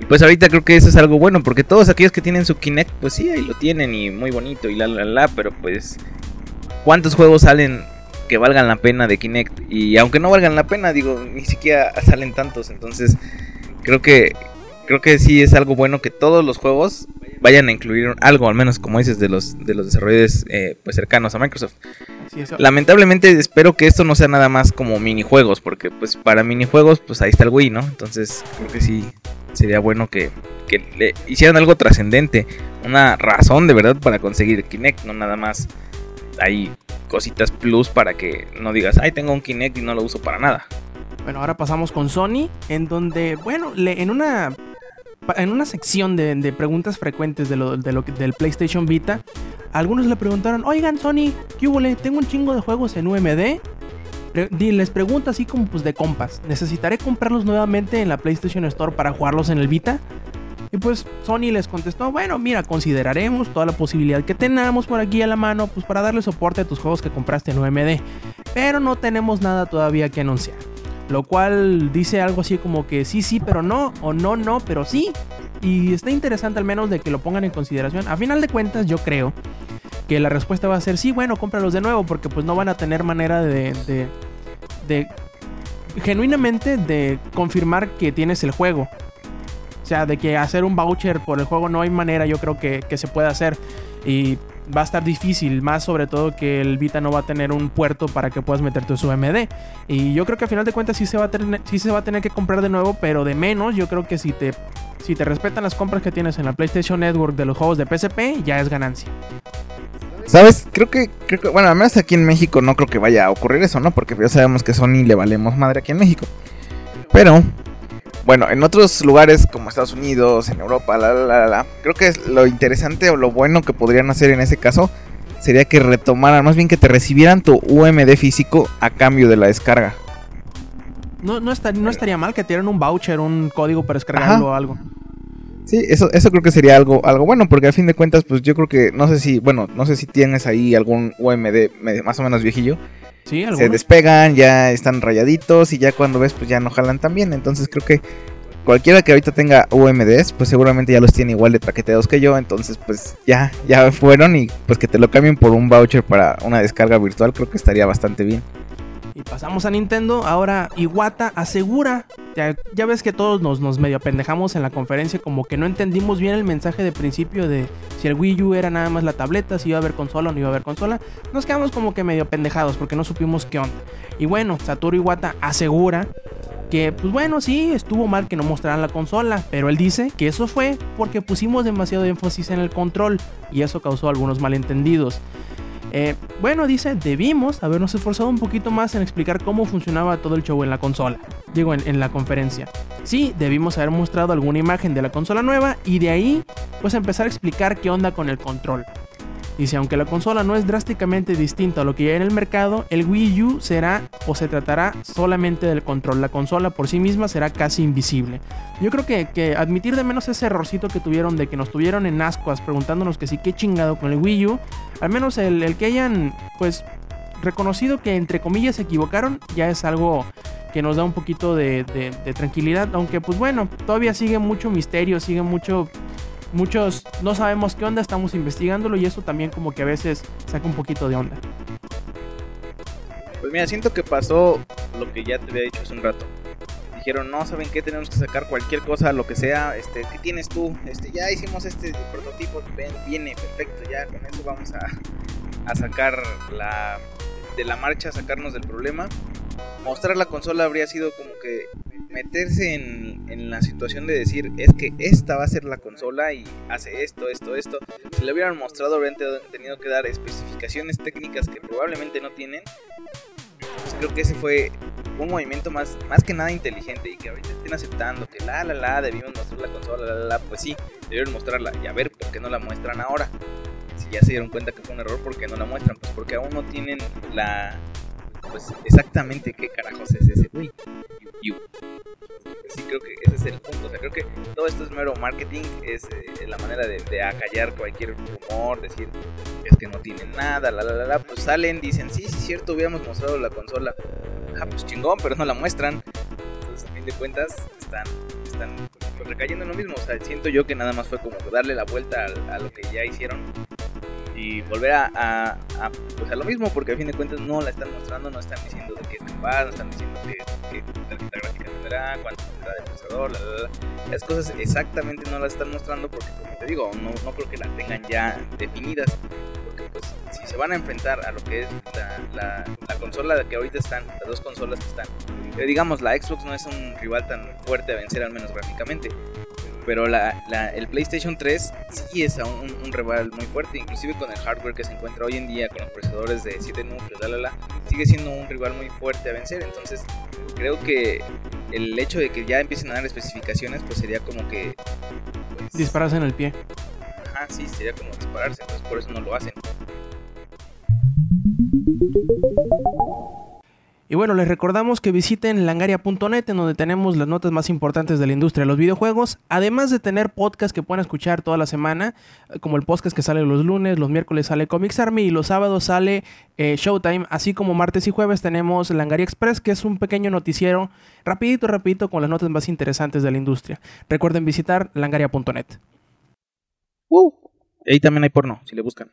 Speaker 3: Y pues ahorita creo que eso es algo bueno, porque todos aquellos que tienen su Kinect, pues sí, ahí lo tienen y muy bonito y la la la, pero pues ¿cuántos juegos salen que valgan la pena de Kinect. Y aunque no valgan la pena, digo, ni siquiera salen tantos. Entonces, creo que creo que sí es algo bueno que todos los juegos vayan a incluir algo, al menos como dices, de los, de los desarrolladores eh, pues cercanos a Microsoft. Lamentablemente espero que esto no sea nada más como minijuegos, porque pues para minijuegos pues ahí está el Wii, ¿no? Entonces creo que sí sería bueno que, que le hicieran algo trascendente, una razón de verdad para conseguir Kinect, no nada más hay cositas plus para que no digas, ay, tengo un Kinect y no lo uso para nada.
Speaker 1: Bueno, ahora pasamos con Sony, en donde, bueno, le, en una en una sección de, preguntas frecuentes de lo, de lo, del PlayStation Vita, algunos le preguntaron, oigan Sony, ¿qué hubo? Tengo un chingo de juegos en UMD. Les pregunto así como pues de compas, ¿necesitaré comprarlos nuevamente en la PlayStation Store para jugarlos en el Vita? Y pues Sony les contestó, bueno, mira, consideraremos toda la posibilidad que tenemos por aquí a la mano, pues para darle soporte a tus juegos que compraste en UMD. Pero no tenemos nada todavía que anunciar. Lo cual dice algo así como que sí, sí, pero no, o no, no, pero sí. Y está interesante al menos de que lo pongan en consideración. A final de cuentas, yo creo que la respuesta va a ser sí, bueno, cómpralos de nuevo, porque pues no van a tener manera de, de, de genuinamente de confirmar que tienes el juego. O sea, de que hacer un voucher por el juego no hay manera, yo creo que, que se puede hacer. Y va a estar difícil, más sobre todo que el Vita no va a tener un puerto para que puedas meter tu UMD. Y yo creo que a final de cuentas sí se va a tener, sí se va a tener que comprar de nuevo, pero de menos. Yo creo que si te, si te respetan las compras que tienes en la PlayStation Network de los juegos de PSP, ya es ganancia.
Speaker 3: ¿Sabes? Creo que, creo que, bueno, al menos aquí en México no creo que vaya a ocurrir eso, ¿no? Porque ya sabemos que Sony le valemos madre aquí en México. Pero bueno, en otros lugares como Estados Unidos, en Europa, la, la, la, creo que lo interesante o lo bueno que podrían hacer en ese caso sería que retomaran, más bien que te recibieran tu UMD físico a cambio de la descarga.
Speaker 1: No, no, no estaría mal que te dieran un voucher, un código para descargarlo o algo.
Speaker 3: Sí, eso, eso creo que sería algo, algo bueno, porque a fin de cuentas, pues yo creo que, no sé si, bueno, no sé si tienes ahí algún UMD más o menos viejillo. Se despegan, ya están rayaditos y ya cuando ves pues ya no jalan tan bien. Entonces creo que cualquiera que ahorita tenga UMDs pues seguramente ya los tiene igual de traqueteados que yo. Entonces pues ya, ya fueron y pues que te lo cambien por un voucher para una descarga virtual creo que estaría bastante bien.
Speaker 1: Y pasamos a Nintendo. Ahora Iwata asegura. Ya, ves que todos nos, nos medio pendejamos en la conferencia. Como que no entendimos bien el mensaje de principio de si el Wii U era nada más la tableta, si iba a haber consola o no iba a haber consola. Nos quedamos como que medio pendejados porque no supimos qué onda. Y bueno, Satoru Iwata asegura que pues bueno, sí, estuvo mal que no mostraran la consola, pero él dice que eso fue porque pusimos demasiado énfasis en el control y eso causó algunos malentendidos. Eh, bueno, dice, debimos habernos esforzado un poquito más en explicar cómo funcionaba todo el show en la consola. Digo, en, la conferencia. Sí, debimos haber mostrado alguna imagen de la consola nueva y de ahí, pues empezar a explicar qué onda con el control. Dice, aunque la consola no es drásticamente distinta a lo que hay en el mercado, el Wii U será o se tratará solamente del control. La consola por sí misma será casi invisible. Yo creo que, admitir de menos ese errorcito que tuvieron de que nos tuvieron en ascuas preguntándonos que sí, qué chingado con el Wii U, al menos el, que hayan pues reconocido que entre comillas se equivocaron, ya es algo que nos da un poquito de, de tranquilidad. Aunque pues bueno, todavía sigue mucho misterio, sigue mucho muchos no sabemos qué onda, estamos investigándolo y eso también como que a veces saca un poquito de onda.
Speaker 3: Pues mira, siento que pasó lo que ya te había dicho hace un rato. Dijeron, no, ¿saben qué? Tenemos que sacar cualquier cosa, lo que sea. Este, ¿Qué tienes tú? Este, ya hicimos este prototipo, ven, viene, perfecto, ya con eso vamos a, a sacar la, de la marcha, sacarnos del problema. Mostrar la consola habría sido como que meterse en, en, la situación de decir es que esta va a ser la consola y hace esto, esto, esto. Si le hubieran mostrado, habrían tenido que dar especificaciones técnicas que probablemente no tienen. Pues creo que ese fue un movimiento más, más que nada inteligente y que ahorita estén aceptando que la la la debimos mostrar la consola, la la la, pues sí, debieron mostrarla y a ver por qué no la muestran ahora. Si ya se dieron cuenta que fue un error, ¿por qué no la muestran? Pues porque aún no tienen la, pues exactamente qué carajos es ese Wii Sí, creo que ese es el punto. O sea, creo que todo esto es mero marketing, es eh, la manera de, acallar cualquier rumor, decir es que no tienen nada, la la la la. Pues salen, dicen, sí, sí, cierto, hubiéramos mostrado la consola. Ah, pues chingón, pero no la muestran. Entonces, a fin de cuentas, están, están recayendo en lo mismo. O sea, siento yo que nada más fue como darle la vuelta a lo que ya hicieron y volver a, a, pues a lo mismo, porque a fin de cuentas no la están mostrando, no están diciendo de qué es capaz, no están diciendo que tarjeta gráfica tendrá, cuánto tendrá de procesador, las cosas exactamente no las están mostrando porque, como te digo, no, no creo que las tengan ya definidas, porque pues si se van a enfrentar a lo que es la, la, consola que ahorita están, las dos consolas que están. Eh, digamos, la Xbox no es un rival tan fuerte a vencer, al menos gráficamente. Pero la, el PlayStation 3 sí es un, un, rival muy fuerte, inclusive con el hardware que se encuentra hoy en día, con los procesadores de 7 núcleos, la, la, sigue siendo un rival muy fuerte a vencer. Entonces, creo que el hecho de que ya empiecen a dar especificaciones, pues sería como que...
Speaker 1: Pues, Dispararse en el pie.
Speaker 3: Ajá, sí, sería como dispararse, entonces por eso no lo hacen.
Speaker 1: Y bueno, les recordamos que visiten langaria.net en donde tenemos las notas más importantes de la industria de los videojuegos, además de tener podcasts que pueden escuchar toda la semana, eh, como el podcast que sale los lunes, los miércoles sale Comics Army y los sábados sale eh, Showtime, así como martes y jueves tenemos Langaria Express, que es un pequeño noticiero rapidito, rapidito, con las notas más interesantes de la industria. Recuerden visitar langaria.net.
Speaker 3: Uh, ahí también hay porno, si le buscan.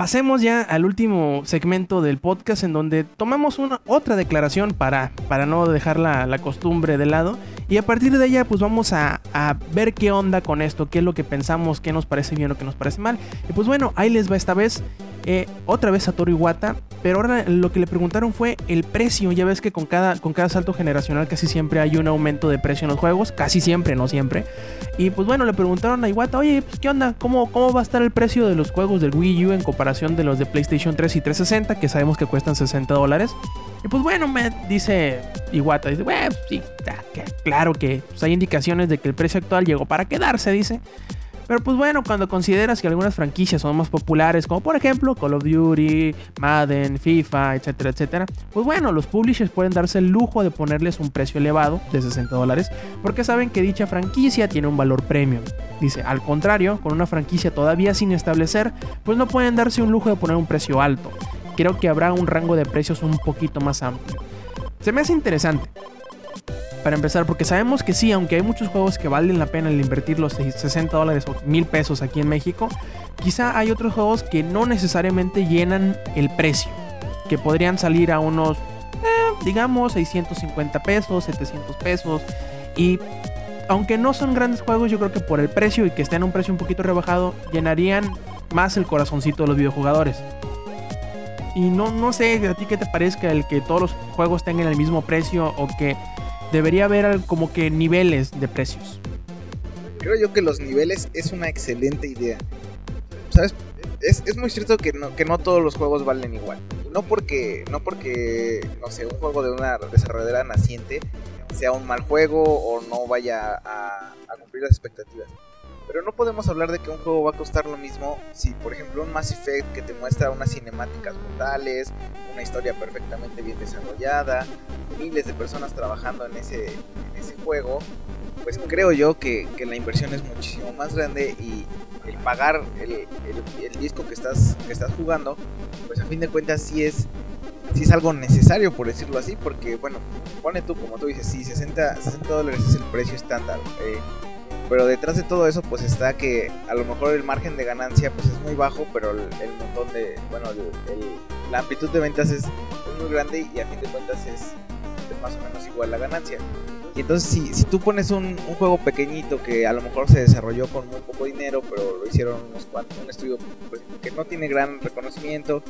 Speaker 1: Pasemos ya al último segmento del podcast en donde tomamos una otra declaración para, para no dejar la, costumbre de lado y a partir de ella pues vamos a, a, ver qué onda con esto, qué es lo que pensamos, qué nos parece bien o qué nos parece mal. Y pues bueno, ahí les va esta vez eh, otra vez a Iwata, pero ahora lo que le preguntaron fue el precio. Ya ves que con cada, con cada salto generacional casi siempre hay un aumento de precio en los juegos, casi siempre, no siempre. Y pues bueno, le preguntaron a Iwata, oye, pues qué onda, ¿Cómo, cómo va a estar el precio de los juegos del Wii U en comparación de los de PlayStation 3 y 360, que sabemos que cuestan 60 dólares. Y pues bueno, me dice Iwata, dice, sí, claro que pues, hay indicaciones de que el precio actual llegó para quedarse, dice. Pero pues bueno, cuando consideras que algunas franquicias son más populares, como por ejemplo Call of Duty, Madden, FIFA, etcétera, etcétera, pues bueno, los publishers pueden darse el lujo de ponerles un precio elevado de 60 dólares porque saben que dicha franquicia tiene un valor premium. Dice, al contrario, con una franquicia todavía sin establecer, pues no pueden darse un lujo de poner un precio alto. Creo que habrá un rango de precios un poquito más amplio. Se me hace interesante para empezar, porque sabemos que sí, aunque hay muchos juegos que valen la pena el invertir los 60 dólares o mil pesos aquí en México, quizá hay otros juegos que no necesariamente llenan el precio, que podrían salir a unos, eh, digamos, 650 pesos, 700 pesos, y aunque no son grandes juegos, yo creo que por el precio y que estén a un precio un poquito rebajado, llenarían más el corazoncito de los videojugadores. Y no, no sé a ti qué te parezca el que todos los juegos tengan el mismo precio o que debería haber como que niveles de precios.
Speaker 3: Creo yo que los niveles es una excelente idea. ¿Sabes? Es, es muy cierto que no, que no todos los juegos valen igual. No porque, no porque, no sé, un juego de una desarrolladora naciente sea un mal juego o no vaya a, a cumplir las expectativas. Pero no podemos hablar de que un juego va a costar lo mismo si, por ejemplo, un Mass Effect que te muestra unas cinemáticas brutales, una historia perfectamente bien desarrollada, miles de personas trabajando en ese, juego, pues creo yo que, que, la inversión es muchísimo más grande y el pagar el, el, disco que estás, que estás jugando, pues a fin de cuentas sí es, sí es algo necesario, por decirlo así, porque bueno, pone tú, como tú dices, sí, 60, 60 dólares es el precio estándar. Eh, pero detrás de todo eso pues está que a lo mejor el margen de ganancia pues es muy bajo, pero el, montón de, bueno, la amplitud de ventas es, muy grande y a fin de cuentas es, es más o menos igual la ganancia. Y entonces si, si tú pones un, juego pequeñito que a lo mejor se desarrolló con muy poco dinero, pero lo hicieron unos cuantos, un estudio pues, que no tiene gran reconocimiento,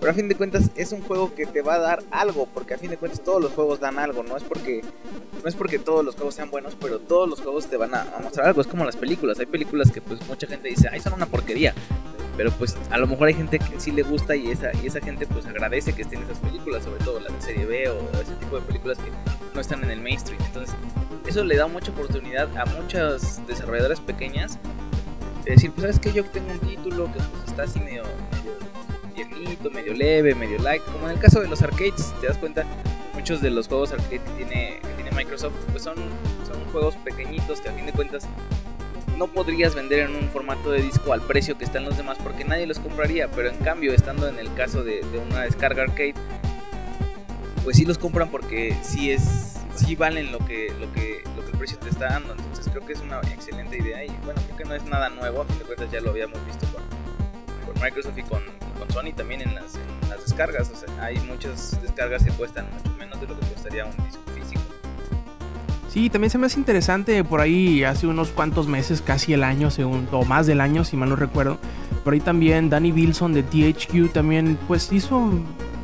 Speaker 3: pero a fin de cuentas es un juego que te va a dar algo, porque a fin de cuentas todos los juegos dan algo, no es porque no es porque todos los juegos sean buenos, pero todos los juegos te van a, a mostrar algo, es como las películas, hay películas que pues mucha gente dice, ay, son una porquería, pero pues a lo mejor hay gente que sí le gusta y esa, y esa gente pues agradece que estén esas películas, sobre todo las de serie B o ese tipo de películas que no están en el mainstream. Entonces, eso le da mucha oportunidad a muchas desarrolladoras pequeñas de decir, pues sabes que yo tengo un título que pues está así medio, medio medio leve, medio light, como en el caso de los arcades, te das cuenta, muchos de los juegos arcade que tiene, que tiene Microsoft pues son, son juegos pequeñitos que a fin de cuentas no podrías vender en un formato de disco al precio que están los demás porque nadie los compraría, pero en cambio estando en el caso de, una descarga arcade, pues sí los compran porque sí es sí valen lo que lo que lo que el precio te está dando, entonces creo que es una excelente idea y bueno, creo que no es nada nuevo, a fin de cuentas ya lo habíamos visto con, Microsoft y con, con, Sony también en las, en las descargas, o sea, hay muchas descargas que cuestan menos de lo que costaría un disco
Speaker 1: Sí, también se me hace interesante por ahí hace unos cuantos meses, casi el año, según, o más del año, si mal no recuerdo. Por ahí también Danny Wilson de THQ también pues hizo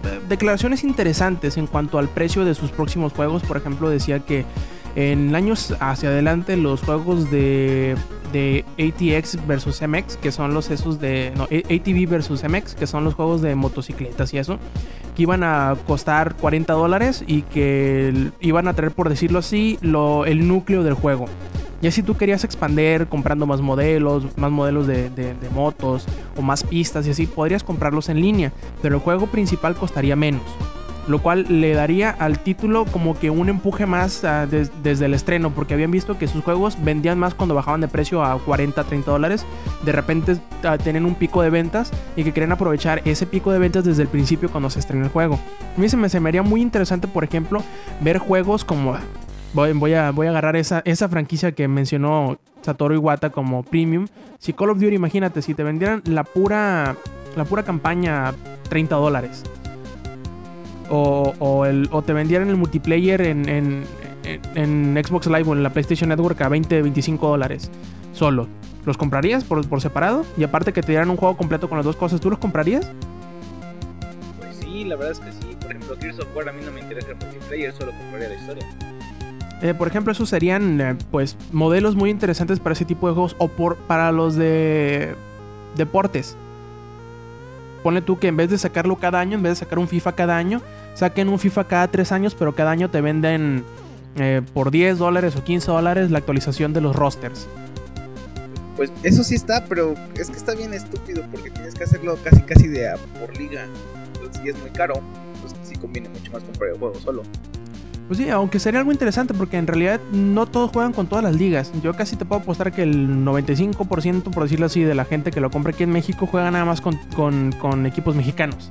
Speaker 1: eh, declaraciones interesantes en cuanto al precio de sus próximos juegos. Por ejemplo, decía que en años hacia adelante los juegos de, de ATX versus MX, que son los esos de... No, ATV versus MX, que son los juegos de motocicletas y eso, que iban a costar 40 dólares y que iban a traer, por decirlo así, el núcleo del juego. Ya si tú querías expander comprando más modelos, más modelos de, de, de, motos o más pistas y así, podrías comprarlos en línea, pero el juego principal costaría menos lo cual le daría al título como que un empuje más uh, des, desde el estreno, porque habían visto que sus juegos vendían más cuando bajaban de precio a 40, 30 dólares, de repente uh, tienen un pico de ventas y que quieren aprovechar ese pico de ventas desde el principio cuando se estrena el juego. A mí se me, se me haría muy interesante, por ejemplo, ver juegos como... Voy, voy, a, voy a agarrar esa, esa franquicia que mencionó Satoru Iwata como premium. Si Call of Duty, imagínate, si te vendieran la pura, la pura campaña 30 dólares o, o, el, o te vendieran el multiplayer en, en, en, en, Xbox Live o en la PlayStation Network a 20, 25 dólares solo. ¿Los comprarías por, por, separado? Y aparte que te dieran un juego completo con las dos cosas, ¿tú los comprarías?
Speaker 3: Pues sí, la verdad es que sí. Por ejemplo, Gears of War a mí no me interesa el multiplayer, solo compraría la historia.
Speaker 1: Eh, por ejemplo, esos serían eh, pues modelos muy interesantes para ese tipo de juegos o por, para los de deportes. Ponle tú que en vez de sacarlo cada año, en vez de sacar un FIFA cada año, saquen un FIFA cada 3 años, pero cada año te venden eh, por 10 dólares o 15 dólares la actualización de los rosters.
Speaker 3: Pues eso sí está, pero es que está bien estúpido porque tienes que hacerlo casi casi de por liga. Entonces, si es muy caro, pues sí conviene mucho más comprar el juego solo.
Speaker 1: Pues sí, aunque sería algo interesante porque en realidad no todos juegan con todas las ligas. Yo casi te puedo apostar que el 95%, por decirlo así, de la gente que lo compra aquí en México juega nada más con, equipos mexicanos.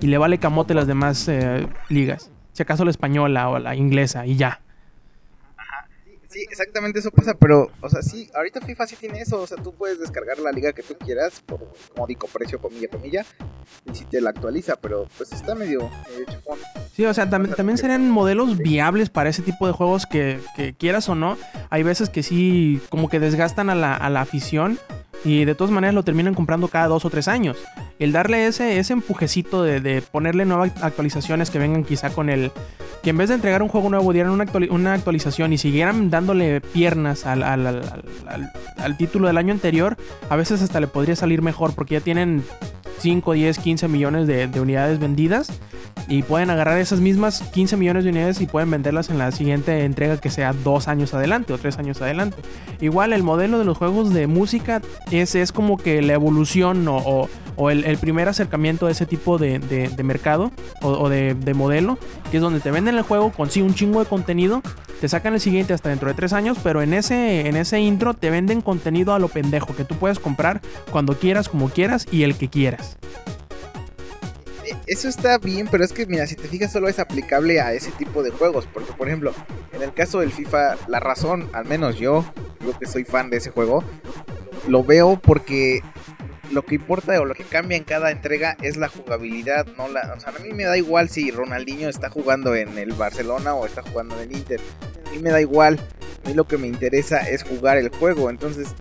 Speaker 1: Y le vale camote las demás eh, ligas. Si acaso la española o la inglesa y ya.
Speaker 3: Sí, exactamente eso pasa, pero, o sea, sí, ahorita FIFA sí tiene eso, o sea, tú puedes descargar la liga que tú quieras por módico precio, comilla, comilla, y si te la actualiza, pero pues está medio, medio chupón.
Speaker 1: Sí, o sea, también, también serían modelos viables para ese tipo de juegos que, que, quieras o no, hay veces que sí, como que desgastan a la, a la afición, y de todas maneras lo terminan comprando cada dos o tres años. El darle ese, ese empujecito de, de, ponerle nuevas actualizaciones que vengan quizá con el... Que en vez de entregar un juego nuevo dieran una, una actualización y siguieran dándole piernas al, al, al, al, título del año anterior, a veces hasta le podría salir mejor porque ya tienen 5, 10, 15 millones de, de unidades vendidas y pueden agarrar esas mismas 15 millones de unidades y pueden venderlas en la siguiente entrega que sea dos años adelante o tres años adelante. Igual el modelo de los juegos de música es, es como que la evolución o, o el, primer acercamiento a ese tipo de, de, mercado o, de, de, modelo, que es donde te venden el juego con sí un chingo de contenido, te sacan el siguiente hasta dentro de tres años, pero en ese, en ese intro te venden contenido a lo pendejo que tú puedes comprar cuando quieras, como quieras y el que quieras.
Speaker 3: Eso está bien, pero es que mira, si te fijas solo es aplicable a ese tipo de juegos, porque por ejemplo, en el caso del FIFA, la razón, al menos yo, yo que soy fan de ese juego, lo veo porque lo que importa o lo que cambia en cada entrega es la jugabilidad, no la, o sea, a mí me da igual si Ronaldinho está jugando en el Barcelona o está jugando en el Inter. A mí me da igual. A mí lo que me interesa es jugar el juego, entonces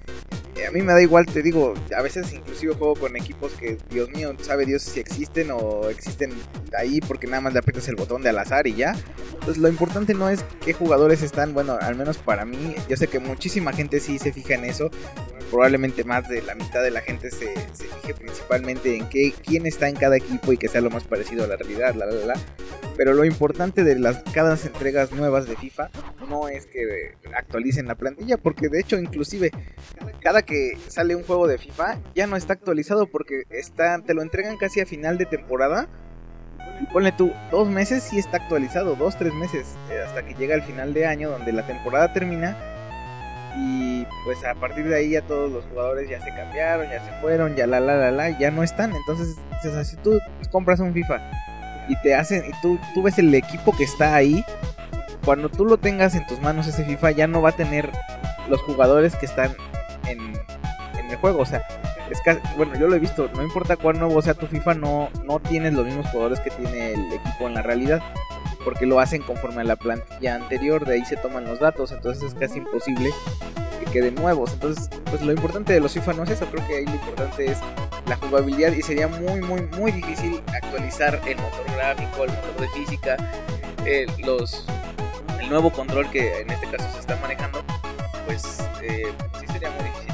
Speaker 3: a mí me da igual, te digo, a veces inclusive juego con equipos que, Dios mío, sabe Dios si existen o existen ahí porque nada más le aprietas el botón de al azar y ya. Entonces lo importante no es qué jugadores están, bueno, al menos para mí, yo sé que muchísima gente sí se fija en eso, probablemente más de la mitad de la gente se, se fije principalmente en qué, quién está en cada equipo y que sea lo más parecido a la realidad, la, la, la. Pero lo importante de las cada entregas nuevas de FIFA no es que actualicen la plantilla, porque de hecho inclusive cada que sale un juego de FIFA ya no está actualizado porque está, te lo entregan casi a final de temporada. Ponle tú, dos meses sí está actualizado, dos, tres meses, eh, hasta que llega el final de año donde la temporada termina. Y pues a partir de ahí ya todos los jugadores ya se cambiaron, ya se fueron, ya la la la la, ya no están. Entonces, si tú compras un FIFA y te hacen, y tú, tú ves el equipo que está ahí, cuando tú lo tengas en tus manos ese FIFA ya no va a tener los jugadores que están juego. O sea, es que, bueno, yo lo he visto, no importa cuán nuevo sea tu FIFA, no, no tienes los mismos jugadores que tiene el equipo en la realidad. porque lo hacen conforme a la plantilla anterior, de ahí se toman los datos, entonces es casi imposible que queden nuevos. Entonces, pues lo importante de los FIFA no es eso, creo que ahí lo importante es la jugabilidad y sería muy, muy, muy difícil actualizar el motor gráfico, el motor de física, los, el nuevo control que en este caso se está manejando, pues eh, sí sería muy difícil.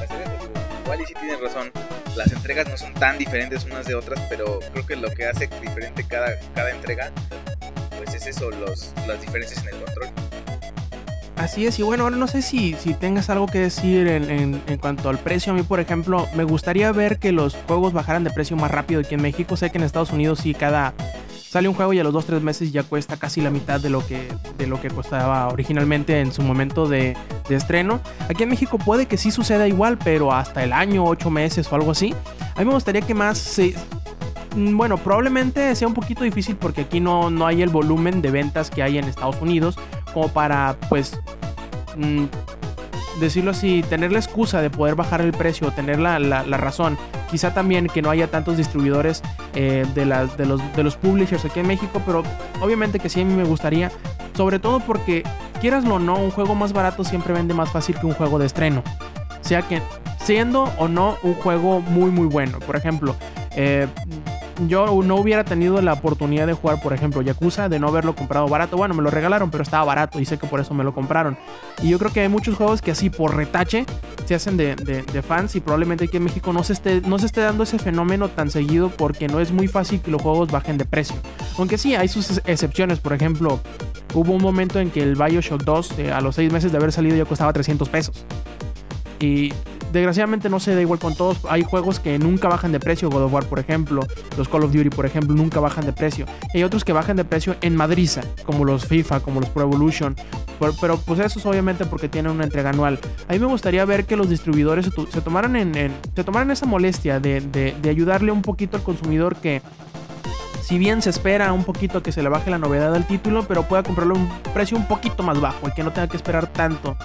Speaker 3: Igual y si tienes razón, las entregas no son tan diferentes unas de otras, pero creo que lo que hace diferente cada, cada entrega, pues es eso, los, las diferencias en el control.
Speaker 1: Así es, y bueno, ahora no sé si, si tengas algo que decir en, en, cuanto al precio. A mí, por ejemplo, me gustaría ver que los juegos bajaran de precio más rápido aquí en México. Sé que en Estados Unidos sí cada sale un juego y a los 2-3 meses ya cuesta casi la mitad de lo que, de lo que costaba originalmente en su momento de, de, estreno. Aquí en México puede que sí suceda igual, pero hasta el año, 8 meses o algo así. A mí me gustaría que más se... Mm, bueno, probablemente sea un poquito difícil porque aquí no, no hay el volumen de ventas que hay en Estados Unidos como para, pues, mm, decirlo así, tener la excusa de poder bajar el precio, tener la, la, razón. Quizá también que no haya tantos distribuidores eh, de, de, los, de los publishers aquí en México, pero obviamente que sí a mí me gustaría, sobre todo porque, quieraslo o no, un juego más barato siempre vende más fácil que un juego de estreno. Sea que, siendo o no un juego muy, muy bueno. Por ejemplo, eh, yo no hubiera tenido la oportunidad de jugar, por ejemplo, Yakuza, de no haberlo comprado barato. Bueno, me lo regalaron, pero estaba barato y sé que por eso me lo compraron. Y yo creo que hay muchos juegos que así por retache se hacen de, de, fans y probablemente aquí en México no se, esté, no se esté dando ese fenómeno tan seguido porque no es muy fácil que los juegos bajen de precio. Aunque sí, hay sus excepciones. Por ejemplo, hubo un momento en que el Bioshock 2, eh, a los 6 meses de haber salido, ya costaba 300 pesos. Y desgraciadamente no se da igual con todos. Hay juegos que nunca bajan de precio, God of War por ejemplo, los Call of Duty por ejemplo, nunca bajan de precio. Y hay otros que bajan de precio en madriza, como los FIFA, como los Pro Evolution. Pero, pues eso es obviamente porque tienen una entrega anual. A mí me gustaría ver que los distribuidores se, tomaran, en, se tomaran esa molestia de, de, de ayudarle un poquito al consumidor que si bien se espera un poquito que se le baje la novedad del título, pero pueda comprarlo a un precio un poquito más bajo y que no tenga que esperar tanto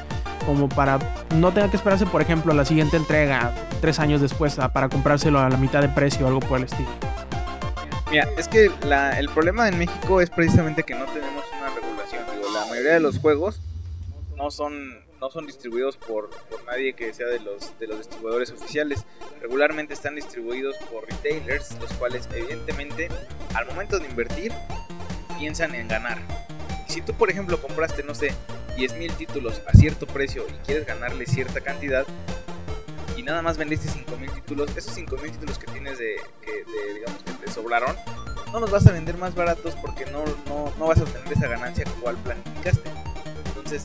Speaker 1: como para no tenga que esperarse, por ejemplo, a la siguiente entrega tres años después para comprárselo a la mitad de precio o algo por el estilo.
Speaker 3: Mira, es que la, el problema en México es precisamente que no tenemos una regulación. Digo, la mayoría de los juegos no son no son distribuidos por, por, nadie que sea de los, de los distribuidores oficiales. Regularmente están distribuidos por retailers, los cuales evidentemente al momento de invertir piensan en ganar. Si tú, por ejemplo, compraste, no sé, 10.000 títulos a cierto precio y quieres ganarle cierta cantidad y nada más vendiste 5.000 títulos, esos 5.000 títulos que tienes de, que, digamos, que te sobraron, no los vas a vender más baratos porque no, no, no vas a obtener esa ganancia cual planificaste. Entonces,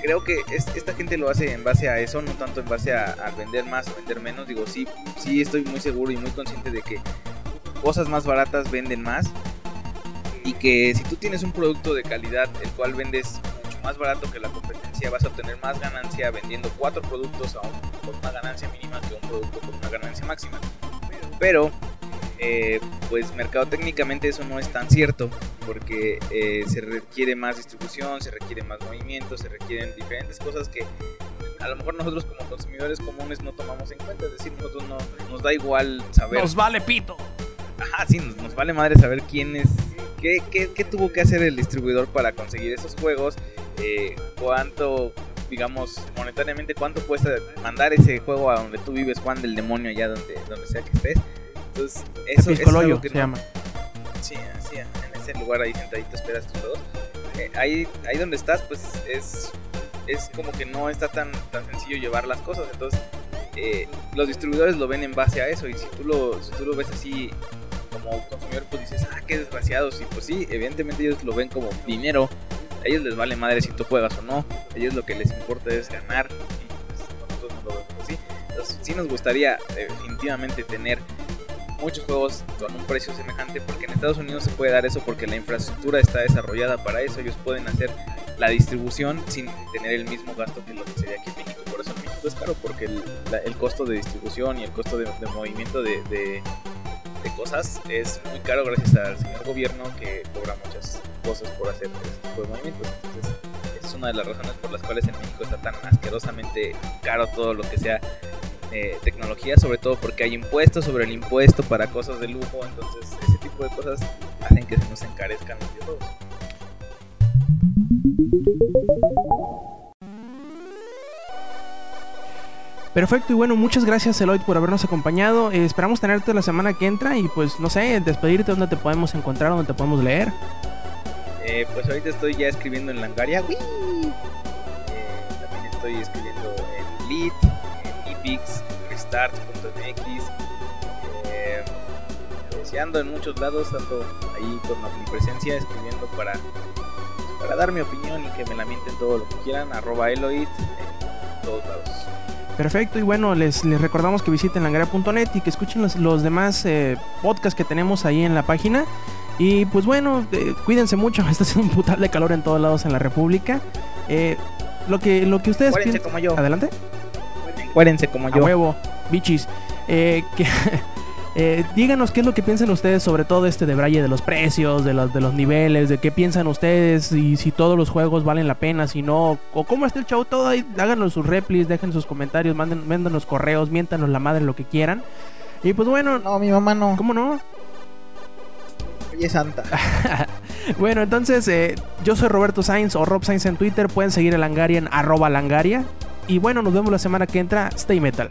Speaker 3: creo que es, esta gente lo hace en base a eso, no tanto en base a, a, vender más o vender menos. Digo, sí, sí estoy muy seguro y muy consciente de que cosas más baratas venden más. Y que si tú tienes un producto de calidad, el cual vendes más barato que la competencia, vas a obtener más ganancia vendiendo cuatro productos a un, con una ganancia mínima que un producto con una ganancia máxima. Pero eh, pues mercado técnicamente eso no es tan cierto porque eh, se requiere más distribución, se requiere más movimiento, se requieren diferentes cosas que a lo mejor nosotros como consumidores comunes no tomamos en cuenta, es decir, nosotros no nos da igual saber.
Speaker 1: Nos vale pito.
Speaker 3: Ajá, sí, nos, nos vale madre saber quién es, qué, qué, qué, tuvo que hacer el distribuidor para conseguir esos juegos, eh, cuánto digamos, monetariamente, cuánto cuesta mandar ese juego a donde tú vives, Juan del demonio, allá donde, donde sea que estés. Entonces, eso, eso es algo que
Speaker 1: se
Speaker 3: no,
Speaker 1: llama.
Speaker 3: Sí, sí, en ese lugar ahí sentadito esperas tus juegos. Eh, ahí, ahí donde estás, pues es, es como que no está tan, tan sencillo llevar las cosas. Entonces, eh, los distribuidores lo ven en base a eso. Y si tú lo, si tú lo ves así como consumidor, pues dices, ah, qué desgraciados. Y pues sí, evidentemente ellos lo ven como dinero. A ellos les vale madre si tú juegas o no. A ellos lo que les importa es ganar. Y pues, nosotros no lo vemos así. Entonces, sí nos gustaría definitivamente tener muchos juegos con un precio semejante porque en Estados Unidos se puede dar eso porque la infraestructura está desarrollada para eso ellos pueden hacer la distribución sin tener el mismo gasto que lo que sería aquí en México por eso en México es caro porque el, la, el costo de distribución y el costo de, de movimiento de, de, de, cosas es muy caro gracias al señor gobierno que cobra muchas cosas por hacer este tipo de movimientos entonces es una de las razones por las cuales en México está tan asquerosamente caro todo lo que sea eh, tecnología, sobre todo porque hay impuestos sobre el impuesto para cosas de lujo, entonces ese tipo de cosas hacen que se nos encarezcan los videojuegos.
Speaker 1: Perfecto, y bueno, muchas gracias Eloy por habernos acompañado. Eh, esperamos tenerte la semana que entra y pues no sé, despedirte donde te podemos encontrar, donde te podemos leer.
Speaker 3: Eh, pues ahorita estoy ya escribiendo en Langaria. Eh, también estoy escribiendo en Lead, en Epix, Restart.mx. Eh, deseando en muchos lados, tanto ahí con mi presencia, escribiendo para, para dar mi opinión y que me lamenten todo lo que quieran. Arroba Eloid en todos lados.
Speaker 1: Perfecto, y bueno, les, les recordamos que visiten langaria.net y que escuchen los, los demás eh, podcasts que tenemos ahí en la página. Y pues bueno, eh, cuídense mucho, está haciendo un putal de calor en todos lados en la República. Eh, lo, que, lo que ustedes
Speaker 3: Cuérense como yo.
Speaker 1: Adelante.
Speaker 3: Cuérense como
Speaker 1: A
Speaker 3: yo.
Speaker 1: huevo, bichis. Eh, que, eh, díganos qué es lo que piensan ustedes sobre todo este de Braille de los precios, de los, de los niveles, de qué piensan ustedes y si todos los juegos valen la pena, si no, o cómo está el show, todo ahí, háganos sus replis, dejen sus comentarios, manden, mándenos correos, miéntanos la madre, lo que quieran. Y pues bueno,
Speaker 3: No, mi mamá no.
Speaker 1: ¿cómo no?
Speaker 3: Oye, santa.
Speaker 1: Bueno, entonces eh, yo soy Roberto Sainz o Rob Sainz en Twitter, pueden seguir a Langaria en arroba Langaria. Y bueno, nos vemos la semana que entra. Stay Metal.